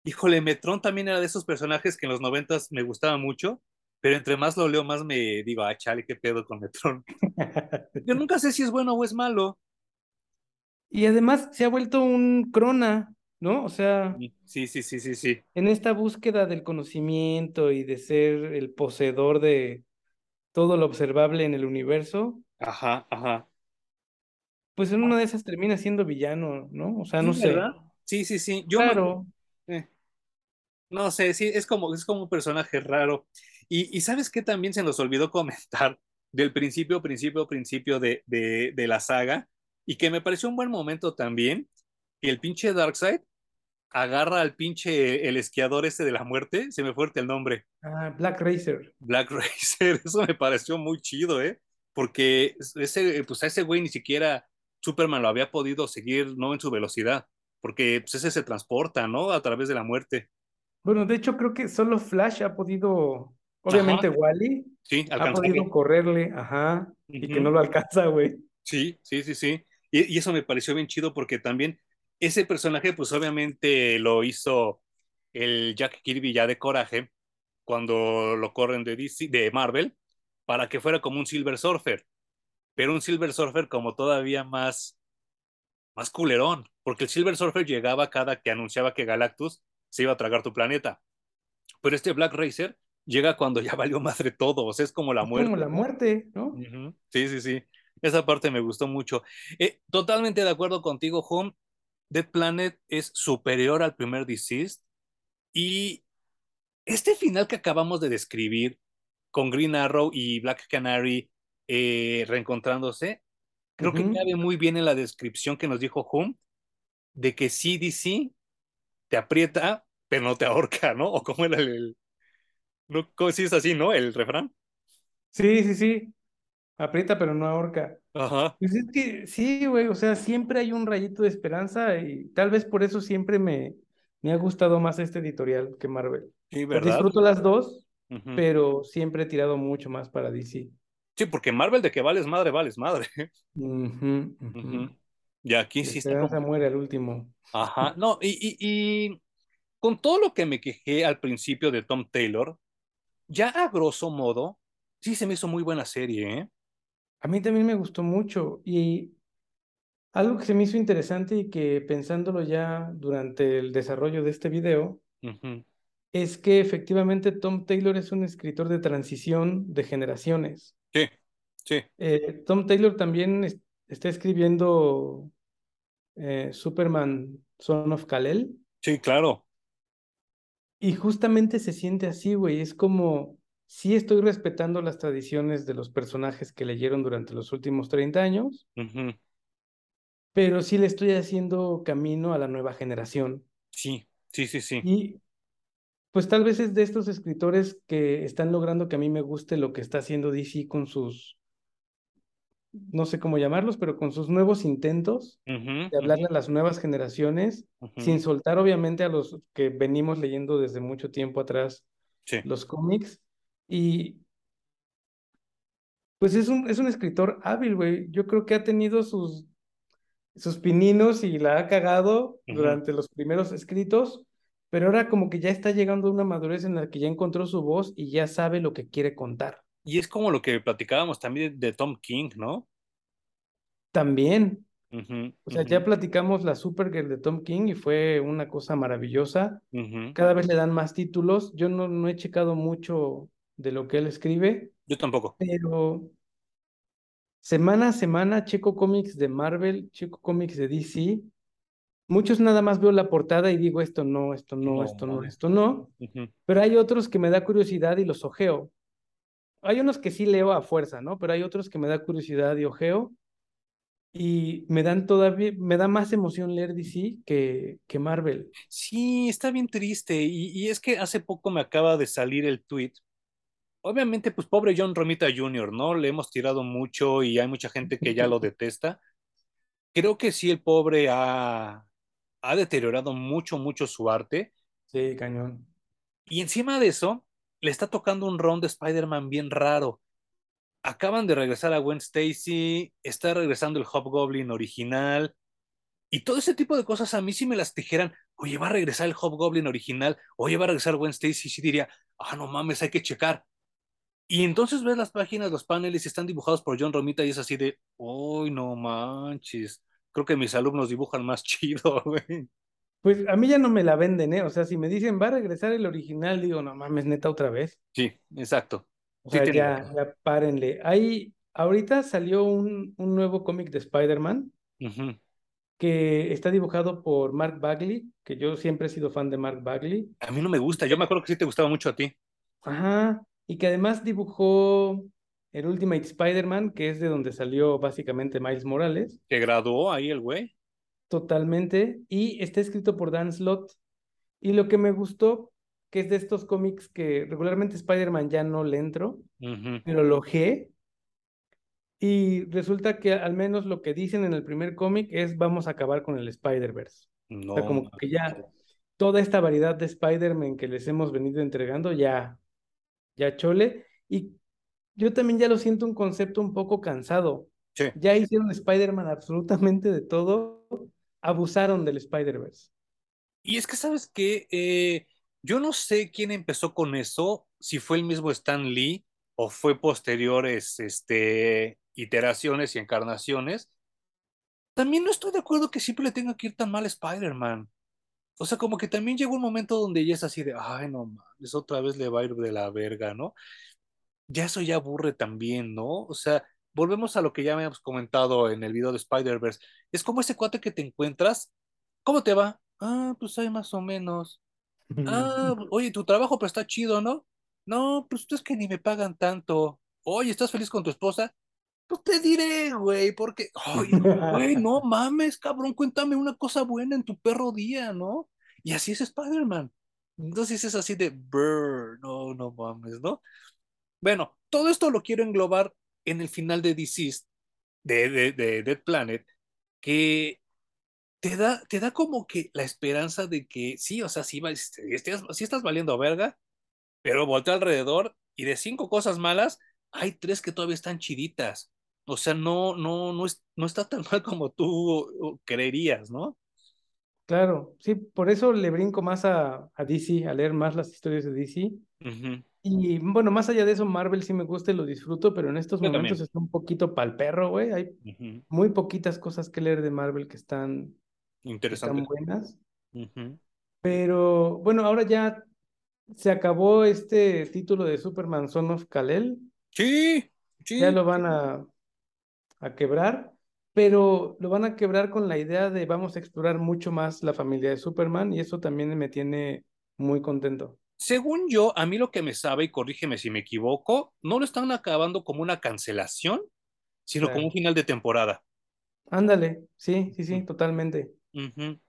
Híjole, Metrón también era de esos personajes que en los noventas me gustaba mucho, pero entre más lo leo, más me digo, ah, chale, qué pedo con Metrón. Yo nunca sé si es bueno o es malo. Y además se ha vuelto un crona, ¿no? O sea, Sí, sí, sí, sí, sí. en esta búsqueda del conocimiento y de ser el poseedor de todo lo observable en el universo, Ajá, ajá. Pues en una de esas termina siendo villano, ¿no? O sea, no Sí, sé. ¿verdad? Sí, sí, sí. Yo me, Claro, eh, no sé, sí, es como, es como un personaje raro. Y, y ¿sabes qué también se nos olvidó comentar del principio, principio, principio de, de, de la saga? Y que me pareció un buen momento también, que el pinche Darkseid agarra al pinche el esquiador ese de la muerte, se me fuerte el nombre, ah, Black Racer. Black Racer, eso me pareció muy chido, ¿eh? Porque ese, pues a ese güey ni siquiera Superman lo había podido seguir, ¿no? En su velocidad. porque pues, ese se transporta, ¿no? A través de la muerte. Bueno, de hecho creo que solo Flash ha podido, Ajá, obviamente Wally sí, ha podido correrle, ajá, y que no lo alcanza, güey. Sí, sí, sí, sí. Y, y eso me pareció bien chido porque también ese personaje, pues obviamente lo hizo el Jack Kirby ya de Coraje cuando lo corren de DC, de Marvel, para que fuera como un Silver Surfer, pero un Silver Surfer como todavía más, más culerón, porque el Silver Surfer llegaba cada que anunciaba que Galactus se iba a tragar tu planeta, pero este Black Racer llega cuando ya valió madre todo, o sea, es como la Es como muerte, la muerte, ¿no? Sí, sí, sí. Esa parte me gustó mucho. Eh, totalmente de acuerdo contigo, Home. Dead Planet es superior al primer Deceased. Y este final que acabamos de describir con Green Arrow y Black Canary eh, reencontrándose, creo que Ujú. cabe muy bien en la descripción que nos dijo Home de que sí, DC te aprieta, pero no te ahorca, ¿no? O como era el, el- no, ¿cómo si es así, ¿no? El refrán. Sí, sí, sí, aprieta pero no ahorca. Ajá. Pues es que sí, güey, o sea, siempre hay un rayito de esperanza y tal vez por eso siempre me, me ha gustado más este editorial que Marvel. Sí, ¿verdad? disfruto las dos, pero siempre he tirado mucho más para DC. Sí, porque Marvel de que vales madre, vales madre. Ujú. Y aquí sí está como, muere al último. ajá, no, y, y, y con todo lo que me quejé al principio de Tom Taylor, ya a grosso modo, sí se me hizo muy buena serie, ¿eh? A mí también me gustó mucho y algo que se me hizo interesante y que pensándolo ya durante el desarrollo de este video, es que efectivamente Tom Taylor es un escritor de transición de generaciones. Sí, sí, Eh, Tom Taylor también es- está escribiendo eh, Superman Son of Kal-El sí, claro. y justamente se siente así, güey. Es como, sí estoy respetando las tradiciones de los personajes que leyeron durante los últimos 30 años, pero sí le estoy haciendo camino a la nueva generación. Sí, sí, sí, sí. Y pues tal vez es de estos escritores que están logrando que a mí me guste lo que está haciendo DC con sus, no sé cómo llamarlos, pero con sus nuevos intentos de hablarle a las nuevas generaciones, sin soltar obviamente a los que venimos leyendo desde mucho tiempo atrás Sí. los cómics. Y pues es un, es un escritor hábil, güey. Yo creo que ha tenido sus, sus pininos y la ha cagado durante los primeros escritos, pero ahora como que ya está llegando a una madurez en la que ya encontró su voz y ya sabe lo que quiere contar. Y es como lo que platicábamos también de Tom King, ¿no? También, o sea, ya platicamos la Supergirl de Tom King y fue una cosa maravillosa. Cada vez le dan más títulos. Yo no, no he checado mucho de lo que él escribe, Yo tampoco. pero semana a semana checo cómics de Marvel, checo cómics de DC. Muchos nada más veo la portada y digo esto no, esto no, No esto no, esto no. Ujú. Pero hay otros que me da curiosidad y los ojeo. Hay unos que sí leo a fuerza, ¿no? Pero hay otros que me da curiosidad y ojeo. Y me dan todavía, me da más emoción leer DC que, que Marvel. Sí, está bien triste. Y, y es que hace poco me acaba de salir el tweet. Obviamente, pues pobre John Romita Jr., ¿no? Le hemos tirado mucho y hay mucha gente que ya lo detesta. Creo que sí, el pobre ha, ha deteriorado mucho, mucho su arte. Sí, cañón. Y encima de eso, le está tocando un ron de Spider-Man bien raro. Acaban de regresar a Gwen Stacy, está regresando el Hobgoblin original. Y todo ese tipo de cosas a mí sí me las dijeran, oye, va a regresar el Hobgoblin original, oye, va a regresar Gwen Stacy, sí diría, ah, no mames, hay que checar. Y entonces ves las páginas, los paneles y están dibujados por John Romita y es así de, uy, no manches, creo que mis alumnos dibujan más chido, güey. Pues a mí ya no me la venden, ¿eh? O sea, si me dicen va a regresar el original, digo, no mames, neta, otra vez. Sí, exacto. O Sí, sea, ya, ya párenle. Ahí, ahorita salió un, un nuevo cómic de Spider-Man que está dibujado por Mark Bagley, que yo siempre he sido fan de Mark Bagley. A mí no me gusta, yo me acuerdo que sí te gustaba mucho a ti. ajá, y que además dibujó el Ultimate Spider-Man, que es de donde salió básicamente Miles Morales, Que graduó ahí el güey. totalmente, y está escrito por Dan Slott. Y lo que me gustó, que es de estos cómics que regularmente Spider-Man ya no le entro, pero lo G, y resulta que al menos lo que dicen en el primer cómic es vamos a acabar con el Spider-Verse. O sea, No, como que ya toda esta variedad de Spider-Man que les hemos venido entregando, ya, ya chole. Y yo también ya lo siento un concepto un poco cansado. Sí. Ya hicieron Spider-Man absolutamente de todo, abusaron del Spider-Verse. Y es que, ¿sabes qué? Eh, yo no sé quién empezó con eso, si fue el mismo Stan Lee o fue posteriores, este, iteraciones y encarnaciones. También no estoy de acuerdo que siempre le tenga que ir tan mal a Spider-Man. O sea, como que también llegó un momento donde ya es así de, ay, no mames, otra vez le va a ir de la verga, ¿no? Ya eso ya aburre también, ¿no? O sea, volvemos a lo que ya habíamos comentado en el video de Spider-Verse. Es como ese cuate que te encuentras, ¿cómo te va? Ah, pues hay más o menos. Ah, oye, tu trabajo pues está chido, ¿no? No, pues es que ni me pagan tanto. Oye, ¿estás feliz con tu esposa? Pues te diré, güey, porque, ay, güey, no mames, cabrón, cuéntame una cosa buena en tu perro día, ¿no? Y así es Spider-Man. Entonces es así de, brr, no, no mames, ¿no? Bueno, todo esto lo quiero englobar en el final de Deceased, de, de, de Dead Planet, que te da, te da como que la esperanza de que sí, o sea, sí, sí estás, sí estás valiendo verga, pero voltea alrededor y de cinco cosas malas, hay tres que todavía están chiditas. O sea, no, no, no, es, no está tan mal como tú uh, creerías, ¿no? Claro, sí, por eso le brinco más a, a DC, a leer más las historias de DC. Ujú. Y bueno, más allá de eso, Marvel sí me gusta y lo disfruto, pero en estos Yo momentos también. está un poquito pa'l perro, güey. Hay muy poquitas cosas que leer de Marvel que están, que están Interesante. buenas. Pero bueno, ahora ya se acabó este título de Superman Son of Kal-El. Sí, Ya sí. lo van a, a quebrar, pero lo van a quebrar con la idea de vamos a explorar mucho más la familia de Superman y eso también me tiene muy contento. Según yo, a mí lo que me sabe, y corrígeme si me equivoco, no lo están acabando como una cancelación, sino como un final de temporada. Ándale, sí, sí, sí, totalmente. Ujú.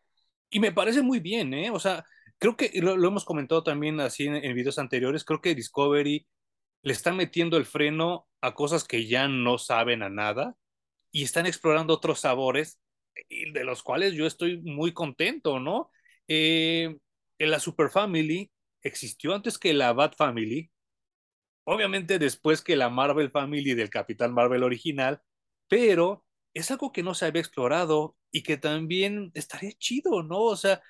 Y me parece muy bien, ¿eh? O sea, creo que lo, lo hemos comentado también así en, en videos anteriores, creo que Discovery le está metiendo el freno a cosas que ya no saben a nada y están explorando otros sabores de los cuales yo estoy muy contento, ¿no? Eh, en la Super Family existió antes que la Bat Family, obviamente después que la Marvel Family del Capitán Marvel original, pero es algo que no se había explorado y que también estaría chido, ¿no? O sea,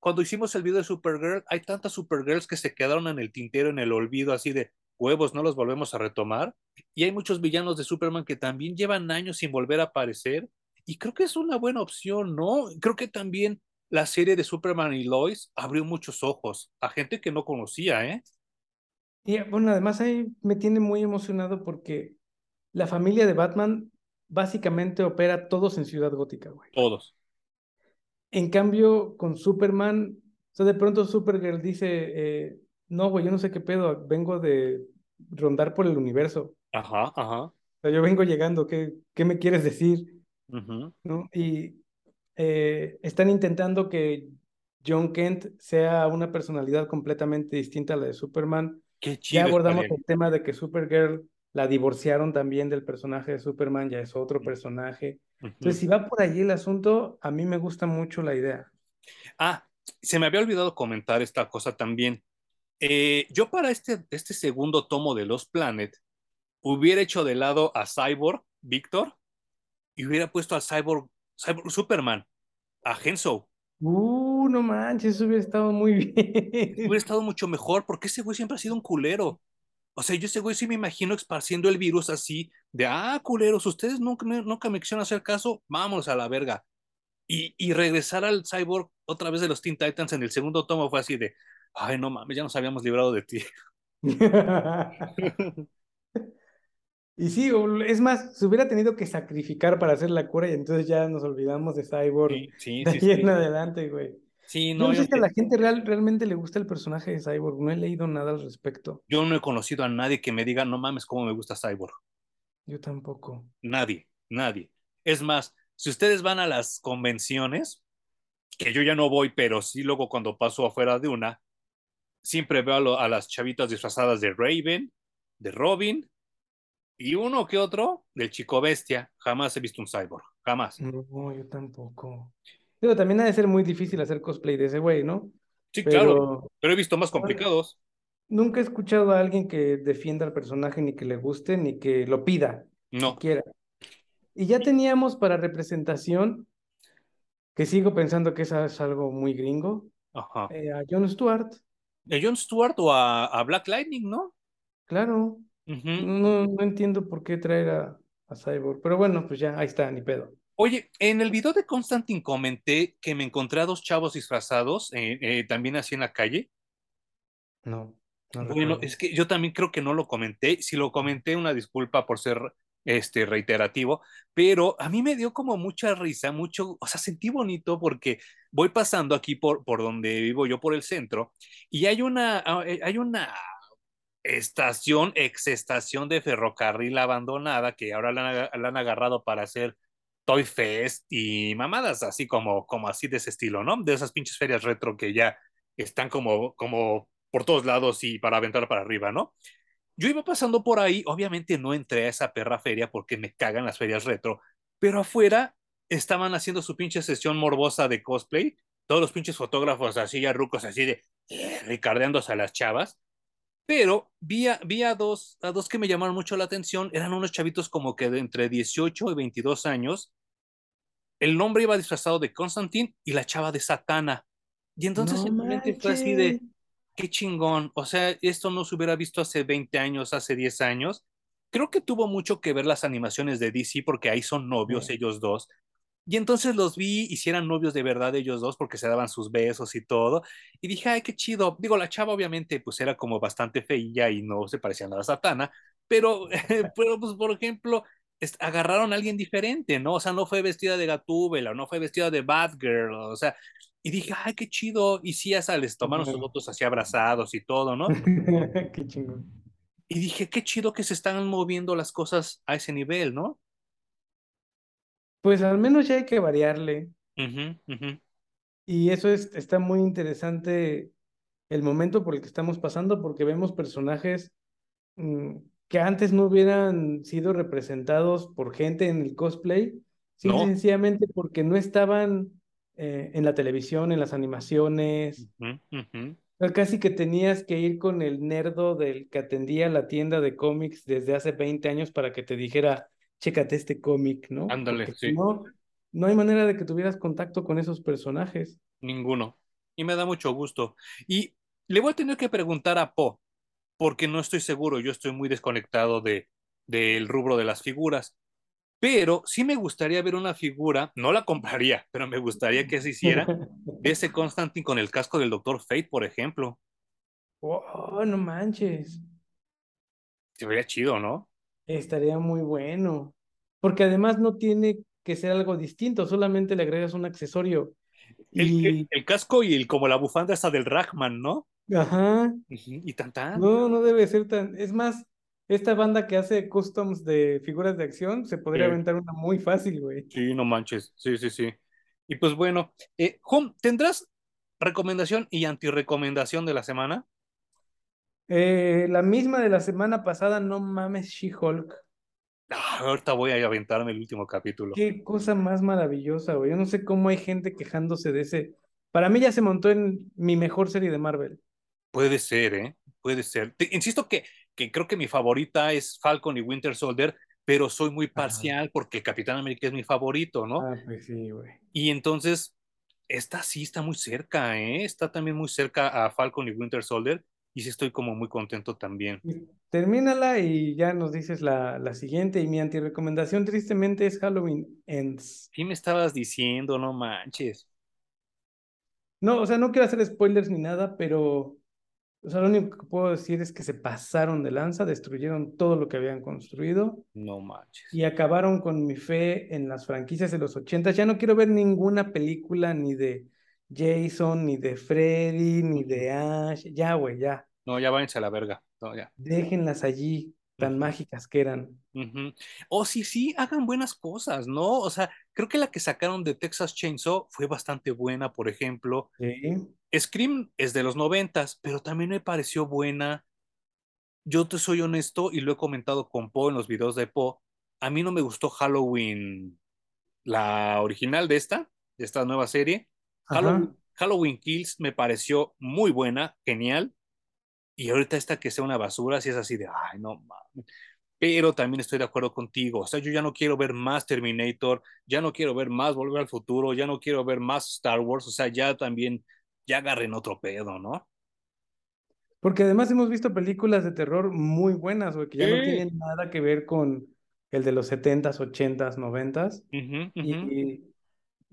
cuando hicimos el video de Supergirl, hay tantas Supergirls que se quedaron en el tintero, en el olvido, así de huevos, no los volvemos a retomar. Y hay muchos villanos de Superman que también llevan años sin volver a aparecer. Y creo que es una buena opción, ¿no? Creo que también la serie de Superman y Lois abrió muchos ojos a gente que no conocía, ¿eh? Y bueno, además ahí me tiene muy emocionado porque la familia de Batman básicamente opera todos en Ciudad Gótica, güey. Todos. En cambio, con Superman, o sea, de pronto Supergirl dice, eh, no, güey, yo no sé qué pedo, vengo de rondar por el universo. Ajá, ajá. O sea, yo vengo llegando, ¿qué, qué me quieres decir? ujú. ¿No? Y eh, están intentando que John Kent sea una personalidad completamente distinta a la de Superman. Qué Ya chido abordamos estaría. el tema de que Supergirl la divorciaron también del personaje de Superman, ya es otro personaje. Entonces, si va por allí el asunto, a mí me gusta mucho la idea. Ah, se me había olvidado comentar esta cosa también. Eh, yo para este, este segundo tomo de Los Planet hubiera hecho de lado a Cyborg, Víctor, y hubiera puesto a Cyborg, Cyborg Superman, a Henso. Uh, no manches, eso hubiera estado muy Hubiera bien. estado mucho mejor, porque ese güey siempre ha sido un culero. O sea, yo ese güey sí me imagino esparciendo el virus así, de, ah, culeros, ustedes nunca, nunca me quisieron hacer caso, vámonos a la verga. Y, y regresar al Cyborg otra vez de los Teen Titans en el segundo tomo fue así de, ay, no mames, ya nos habíamos librado de ti. Y sí, es más, se hubiera tenido que sacrificar para hacer la cura y entonces ya nos olvidamos de Cyborg Sí, sí, de sí, ahí en adelante, güey. Sí, no, no sé si a la gente real, realmente le gusta el personaje de Cyborg, no he leído nada al respecto. yo no he conocido a nadie que me diga, no mames, cómo me gusta Cyborg. Yo tampoco. Nadie, nadie. Es más, si ustedes van a las convenciones, que yo ya no voy, pero sí luego cuando paso afuera de una, siempre veo a, lo- a las chavitas disfrazadas de Raven, de Robin y uno que otro del Chico Bestia. Jamás he visto un cyborg, jamás. No, yo tampoco. Digo, también ha de ser muy difícil hacer cosplay de ese güey, ¿no? Sí, claro, Pero he visto más complicados. nunca he escuchado a alguien que defienda al personaje, ni que le guste, ni que lo pida, No, siquiera. Y ya teníamos para representación, que sigo pensando que esa es algo muy gringo, ajá. eh, a Jon Stewart, ¿A Jon Stewart o a, a Black Lightning, no? claro. Ujú. No, no entiendo por qué traer a, a Cyborg, pero bueno, pues ya, ahí está, ni pedo. Oye, en el video de Constantine comenté que me encontré a dos chavos disfrazados, eh, eh, también así en la calle. No, no Bueno, recuerdo. es que yo también creo que no lo comenté. Si lo comenté, una disculpa por ser este reiterativo, pero a mí me dio como mucha risa, mucho, o sea, sentí bonito porque voy pasando aquí por, por donde vivo yo, por el centro, y hay una, ah, eh, hay una estación, ex estación de ferrocarril abandonada que ahora la han, agarrado para hacer Toy Fest y mamadas así como, como así de ese estilo, ¿no? De esas pinches ferias retro que ya están como, como por todos lados y para aventar para arriba, ¿no? Yo iba pasando por ahí, obviamente no entré a esa perra feria porque me cagan las ferias retro, pero afuera estaban haciendo su pinche sesión morbosa de cosplay, todos los pinches fotógrafos así ya rucos así de eh, ricardeándose a las chavas, pero vi a, vi a dos, a dos que me llamaron mucho la atención, eran unos chavitos como que de entre 18 y 22 años, el nombre iba disfrazado de Constantine y la chava de Satana. Y entonces No en mi mente fue así de, qué chingón, o sea, esto no se hubiera visto hace 20 años, hace 10 años. Creo que tuvo mucho que ver las animaciones de DC porque ahí son novios ellos dos. Y entonces los vi y si eran novios de verdad ellos dos porque se daban sus besos y todo. Y dije, ay, qué chido. Digo, la chava obviamente pues era como bastante feilla y no se parecía nada a Satana, pero, pero pues por ejemplo, agarraron a alguien diferente, ¿no? O sea, no fue vestida de Gatúbela, no fue vestida de Batgirl, o sea, y dije, ay, qué chido. Y sí, hasta les tomaron sus fotos así abrazados y todo, ¿no? Qué chingón. Y dije, qué chido que se están moviendo las cosas a ese nivel, ¿no? Pues al menos ya hay que variarle. Y eso es, está muy interesante el momento por el que estamos pasando, porque vemos personajes mm, que antes no hubieran sido representados por gente en el cosplay, No. sencillamente porque no estaban eh, en la televisión, en las animaciones. Casi que tenías que ir con el nerdo del que atendía la tienda de cómics desde hace 20 años para que te dijera, chécate este cómic, ¿no? Ándale, Porque sí. no, no hay manera de que tuvieras contacto con esos personajes. Ninguno. Y me da mucho gusto. Y le voy a tener que preguntar a Po, porque no estoy seguro, yo estoy muy desconectado de, del rubro de las figuras, pero sí me gustaría ver una figura, no la compraría, pero me gustaría que se hiciera de ese Constantine con el casco del Doctor Fate, por ejemplo. Oh, no manches. Se vería chido, ¿no? Estaría muy bueno. Porque además no tiene que ser algo distinto, solamente le agregas un accesorio. El, el, Y, el casco y el, como la bufanda esta del Ragman, ¿no? ajá, Y tan tan. no, no debe ser tan. Es más, esta banda que hace customs de figuras de acción se podría Sí, aventar una muy fácil, güey. sí, no manches. Sí, sí, sí. Y pues bueno, eh, Hom, ¿tendrás recomendación y antirecomendación de la semana? Eh, la misma de la semana pasada, no mames, She-Hulk. Ah, ahorita voy a aventarme el último capítulo. Qué cosa más maravillosa, güey. Yo no sé cómo hay gente quejándose de ese. Para mí ya se montó en mi mejor serie de Marvel. Puede ser, ¿eh? Puede ser. Te- insisto que, que creo que mi favorita es Falcon y Winter Soldier, pero soy muy Ajá. parcial porque el Capitán América es mi favorito, ¿no? Ah, pues sí, güey. Y entonces, esta sí está muy cerca, ¿eh? Está también muy cerca a Falcon y Winter Soldier y sí estoy como muy contento también. Termínala y ya nos dices la, la siguiente. Y mi antirecomendación, tristemente, es Halloween Ends. ¿Qué me estabas diciendo? No manches. No, o sea, no quiero hacer spoilers ni nada, pero o sea, lo único que puedo decir es que se pasaron de lanza, destruyeron todo lo que habían construido No manches. y acabaron con mi fe en las franquicias de los ochentas. Ya no quiero ver ninguna película ni de Jason, ni de Freddy, ni de Ash. Ya, güey, ya. No, ya váyanse a la verga. No, ya. Déjenlas allí, tan mágicas que eran. O sí, sí, hagan buenas cosas, ¿no? O sea, creo que la que sacaron de Texas Chainsaw fue bastante buena, por ejemplo. Sí. Scream es de los noventas, pero también me pareció buena. Yo te soy honesto y lo he comentado con Poe en los videos de Poe. A mí no me gustó Halloween, la original de esta. de esta nueva serie. Halloween, Halloween Kills me pareció muy buena, genial. Y ahorita esta que sea una basura, si es así de, ay, no mames. Pero también estoy de acuerdo contigo. O sea, yo ya no quiero ver más Terminator, ya no quiero ver más Volver al Futuro, ya no quiero ver más Star Wars. O sea, ya también, ya agarren otro pedo, ¿no? Porque además hemos visto películas de terror muy buenas, güey, que ya no tienen nada que ver con el de los setentas, ochentas, noventas. Ujú, ujú. Y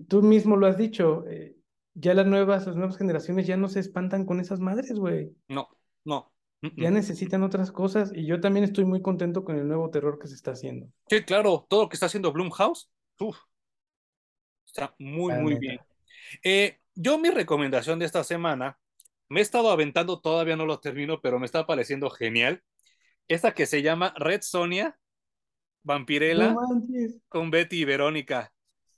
tú mismo lo has dicho, eh, ya las nuevas, las nuevas generaciones ya no se espantan con esas madres, güey. No, no. Ya mm-mm. necesitan otras cosas y yo también estoy muy contento con el nuevo terror que se está haciendo, Sí, claro, todo lo que está haciendo Blumhouse, uf, está muy, muy bien. Eh, yo mi recomendación de esta semana, me he estado aventando, todavía no lo termino, pero me está pareciendo genial. Esta que se llama Red Sonia, No Vampirella, manches. con Betty y Verónica.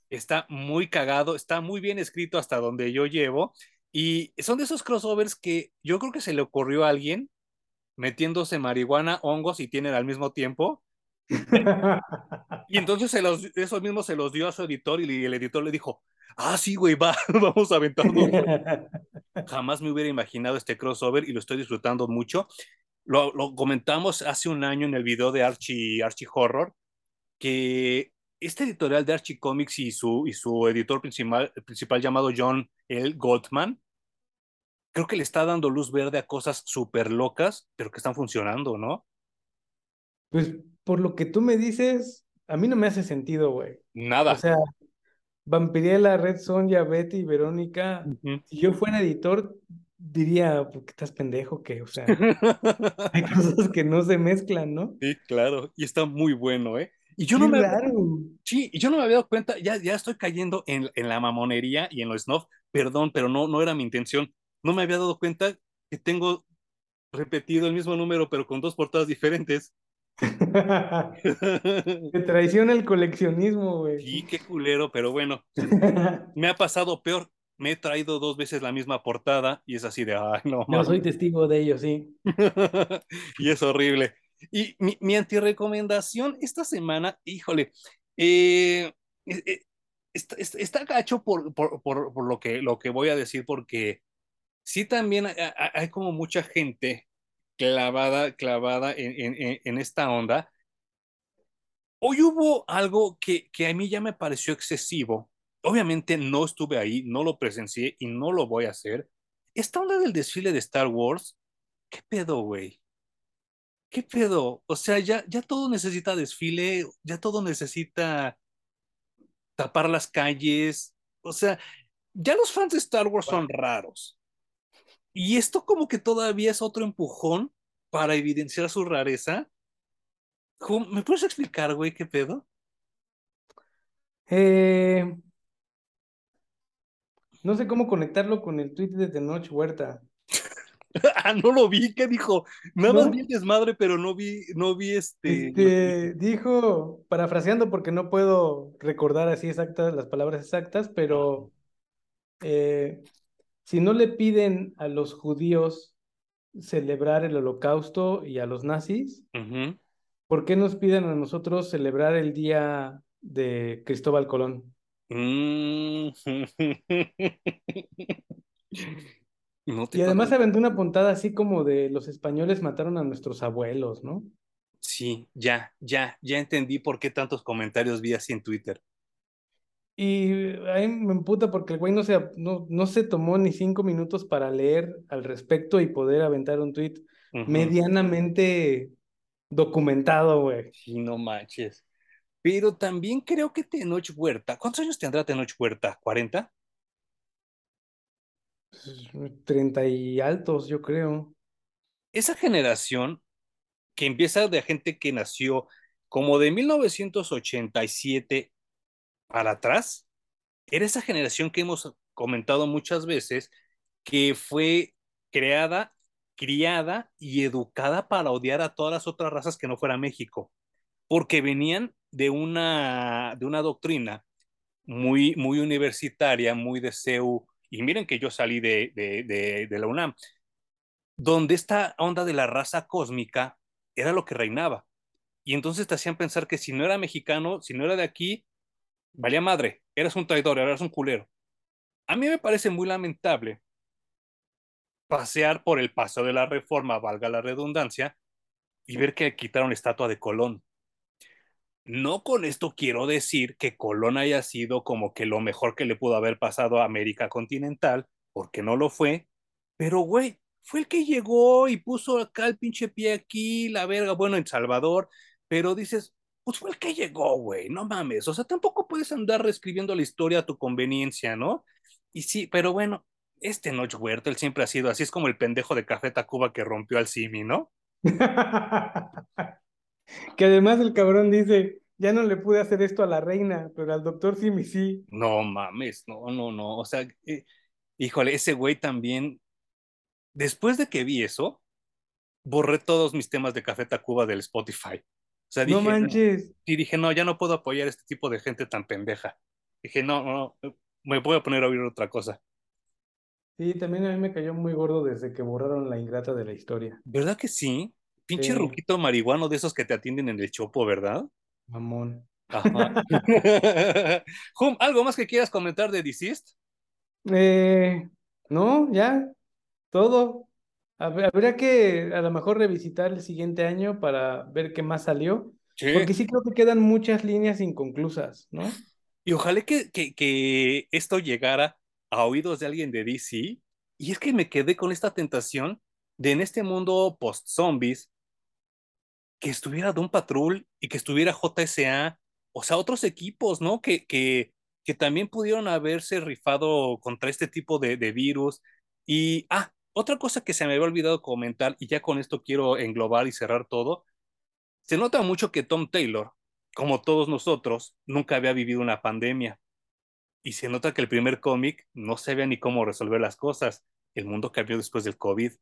Está muy cagado, está muy bien escrito hasta donde yo llevo. Y son de esos crossovers que yo creo que se le ocurrió a alguien metiéndose marihuana, hongos y tienen al mismo tiempo. Y entonces se los, eso mismo se los dio a su editor y el editor le dijo, ah, sí, güey, va, vamos a aventarnos. Jamás me hubiera imaginado este crossover y lo estoy disfrutando mucho. Lo, lo comentamos hace un año en el video de Archie, Archie Horror, que este editorial de Archie Comics y su, y su editor principal, principal llamado John L. Goldman, creo que le está dando luz verde a cosas súper locas, pero que están funcionando, ¿no? Pues por lo que tú me dices, a mí no me hace sentido, güey. O Nada. sea, Vampiriela, Red Sonja, Betty y Verónica, si yo fuera editor, diría, ¿por qué estás pendejo? Que, o sea, hay cosas que no se mezclan, ¿no? Sí, claro, y está muy bueno, ¿eh? Y yo no me, raro. sí, y yo no me había dado cuenta, ya, ya estoy cayendo en, en la mamonería y en lo snuff, perdón, pero no, no era mi intención. No me había dado cuenta que tengo repetido el mismo número, pero con dos portadas diferentes. Te traiciona el coleccionismo, güey. Sí, qué culero, pero bueno, me ha pasado peor. Me he traído dos veces la misma portada y es así de, ay, no Yo soy testigo de ello, sí. y es horrible. Y mi, mi antirecomendación esta semana, híjole, eh, eh, eh, está, está, por, por, por, por, lo, que, lo que voy a decir, porque sí también hay, como mucha gente clavada, clavada en, en, en, esta onda. Hoy hubo algo que, que a mí ya me pareció excesivo. Obviamente no estuve ahí, no lo presencié y no lo voy a hacer. Esta onda del desfile de Star Wars, ¿qué pedo, güey? ¿Qué pedo? O sea, ya, ya todo necesita desfile, ya todo necesita tapar las calles. O sea, ya los fans de Star Wars son raros. Y esto como que todavía es otro empujón para evidenciar su rareza. ¿Me puedes explicar, güey, qué pedo? Eh, no sé cómo conectarlo con el tweet de Tenoch Huerta. ah, no lo vi, ¿qué dijo? Nada ¿No? más vi el desmadre, pero no vi, no vi este. Este, dijo, parafraseando porque no puedo recordar así exactas las palabras exactas, pero eh, si no le piden a los judíos celebrar el holocausto y a los nazis, Uh -huh. ¿por qué nos piden a nosotros celebrar el día de Cristóbal Colón? Mm. no y además se aventó una puntada así como de los españoles mataron a nuestros abuelos, ¿no? Sí, ya, ya, ya entendí por qué tantos comentarios vi así en Twitter. Y ahí me emputa porque el güey no se, no, no se tomó ni cinco minutos para leer al respecto y poder aventar un tweet uh -huh. medianamente documentado, güey. Sí, no manches. Pero también creo que Tenoch Huerta, ¿cuántos años tendrá Tenoch Huerta? ¿40? Treinta y altos, yo creo. Esa generación que empieza de gente que nació como de 1987 para atrás, era esa generación que hemos comentado muchas veces, que fue creada, criada y educada para odiar a todas las otras razas que no fuera México, porque venían de una, de una doctrina muy, muy universitaria, muy de y miren que yo salí de, la UNAM, donde esta onda de la raza cósmica era lo que reinaba. Y entonces te hacían pensar que si no era mexicano, si no era de aquí, valía madre, eras un traidor, eras un culero. A mí me parece muy lamentable pasear por el paso de la reforma, valga la redundancia, y ver que quitaron estatua de Colón. No con esto quiero decir que Colón haya sido como que lo mejor que le pudo haber pasado a América continental, porque no lo fue, pero güey, fue el que llegó y puso acá el pinche pie aquí, la verga, bueno, en Salvador, pero dices, pues fue el que llegó, güey, no mames, o sea, tampoco puedes andar reescribiendo la historia a tu conveniencia, ¿no? Y sí, pero bueno, este Noche Huerta, siempre ha sido así, es como el pendejo de Café Tacuba que rompió al Simi, ¿no? que además el cabrón dice, ya no le pude hacer esto a la reina, pero al doctor Simi sí. No mames, no, no, no, o sea, eh, híjole, ese güey también, después de que vi eso, borré todos mis temas de Café Tacuba del Spotify. O sea, dije, no manches. Y dije, no, ya no puedo apoyar este tipo de gente tan pendeja. Dije, no, no, me voy a poner a oír otra cosa. Sí, también a mí me cayó muy gordo desde que borraron la ingrata de la historia. ¿Verdad que sí? Pinche sí. ruquito marihuano de esos que te atienden en el chopo, ¿verdad? Mamón. Ajá. Hum, ¿algo más que quieras comentar de Deceased? Eh, no, ya, todo. Habría que a lo mejor revisitar el siguiente año para ver qué más salió. Sí. Porque sí creo que quedan muchas líneas inconclusas, ¿no? Y ojalá que, que, que esto llegara a oídos de alguien de DC. Y es que me quedé con esta tentación de en este mundo post-zombies que estuviera Doom Patrol y que estuviera JSA, o sea, otros equipos, ¿no? Que, que, que también pudieron haberse rifado contra este tipo de, de virus. Y, ah, otra cosa que se me había olvidado comentar, y ya con esto quiero englobar y cerrar todo, se nota mucho que Tom Taylor, como todos nosotros, nunca había vivido una pandemia. Y se nota que el primer cómic no sabía ni cómo resolver las cosas. El mundo cambió después del COVID.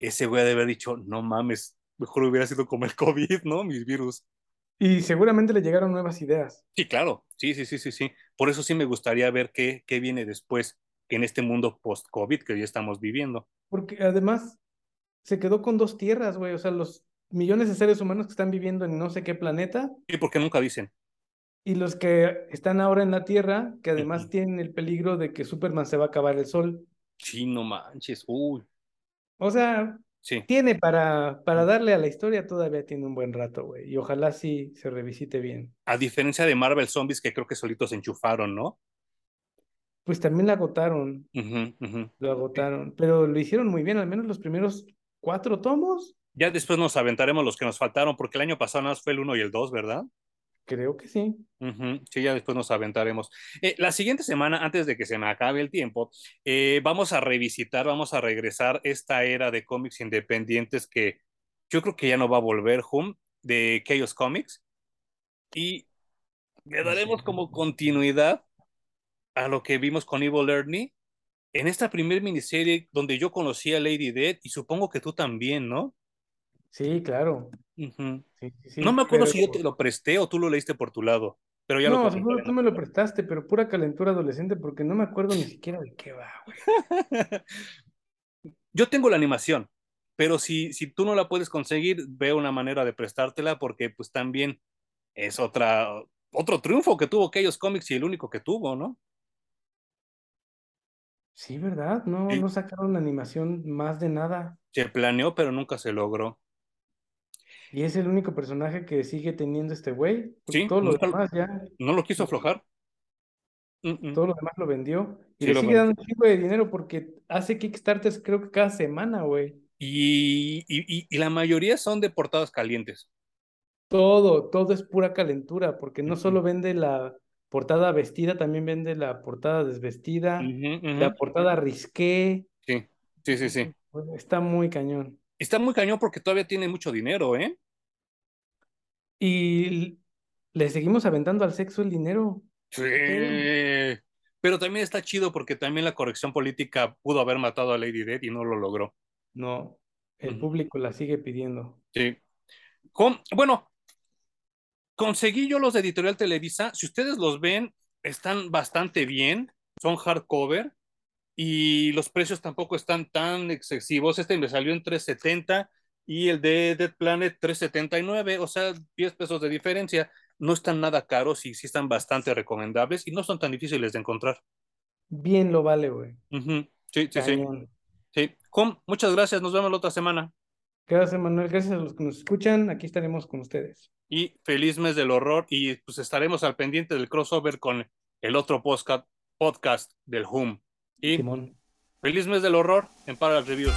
Ese güey ha de haber dicho, no mames, mejor hubiera sido como el COVID, ¿no? Mis virus. Y seguramente le llegaron nuevas ideas. Sí, claro. Sí, sí, sí, sí, sí. Por eso sí me gustaría ver qué, qué viene después en este mundo post-COVID que ya estamos viviendo. Porque además se quedó con dos tierras, güey. O sea, los millones de seres humanos que están viviendo en no sé qué planeta. Sí, porque nunca dicen. Y los que están ahora en la Tierra, que además uh -huh. tienen el peligro de que Superman se va a acabar el sol. Sí, no manches. Uy. O sea, sí. tiene para, para darle a la historia, todavía tiene un buen rato, güey. Y ojalá sí se revisite bien. A diferencia de Marvel Zombies, que creo que solitos se enchufaron, ¿no? Pues también la agotaron. Uh -huh, uh -huh. Lo agotaron. Pero lo hicieron muy bien, al menos los primeros cuatro tomos. Ya después nos aventaremos los que nos faltaron, porque el año pasado nada más fue el 1 y el 2, ¿verdad? Creo que sí. Uh -huh. Sí, ya después nos aventaremos. Eh, la siguiente semana, antes de que se me acabe el tiempo, eh, vamos a revisitar, vamos a regresar esta era de cómics independientes que yo creo que ya no va a volver, Hum, de Chaos Comics. Y le daremos como continuidad a lo que vimos con Evil Ernie en esta primer miniserie donde yo conocí a Lady Dead y supongo que tú también, ¿no? Sí, claro. Uh -huh. sí, sí, sí, no me acuerdo pero... si yo te lo presté o tú lo leíste por tu lado. Pero ya no, lo seguro tú me lo prestaste, pero pura calentura adolescente porque no me acuerdo ni siquiera de qué va, güey. yo tengo la animación, pero si, si tú no la puedes conseguir, veo una manera de prestártela porque pues también es otra, otro triunfo que tuvo aquellos cómics y el único que tuvo, ¿no? Sí, ¿verdad? No, sí. no sacaron animación más de nada. Se planeó, pero nunca se logró. Y es el único personaje que sigue teniendo este güey. Sí, todo lo no, demás ya. No lo quiso aflojar. Todo lo demás lo vendió. Y sí, le sigue dando un chico de dinero porque hace Kickstarters creo que cada semana, güey. Y, y, y, la mayoría son de portadas calientes. Todo, todo es pura calentura, porque no solo vende la portada vestida, también vende la portada desvestida, la portada risqué. Sí, sí, sí, sí. Está muy cañón. Está muy cañón porque todavía tiene mucho dinero, ¿eh? Y le seguimos aventando al sexo el dinero. Sí. Pero también está chido porque también la corrección política pudo haber matado a Lady Dead y no lo logró. No, el público la sigue pidiendo. Sí. Con, bueno, conseguí yo los de Editorial Televisa. Si ustedes los ven, están bastante bien. Son hardcover y los precios tampoco están tan excesivos. Este me salió en 370 y el de Dead Planet 379, o sea, 10 pesos de diferencia. No están nada caros y sí están bastante recomendables y no son tan difíciles de encontrar. bien lo vale, güey. Sí, sí, sí. Cañón. Sí. Hum, muchas gracias. Nos vemos la otra semana. Gracias, Manuel. Gracias a los que nos escuchan. Aquí estaremos con ustedes. Y feliz mes del horror. Y pues estaremos al pendiente del crossover con el otro podcast, podcast del Hum. Y Simón. feliz mes del horror en Para Reviews.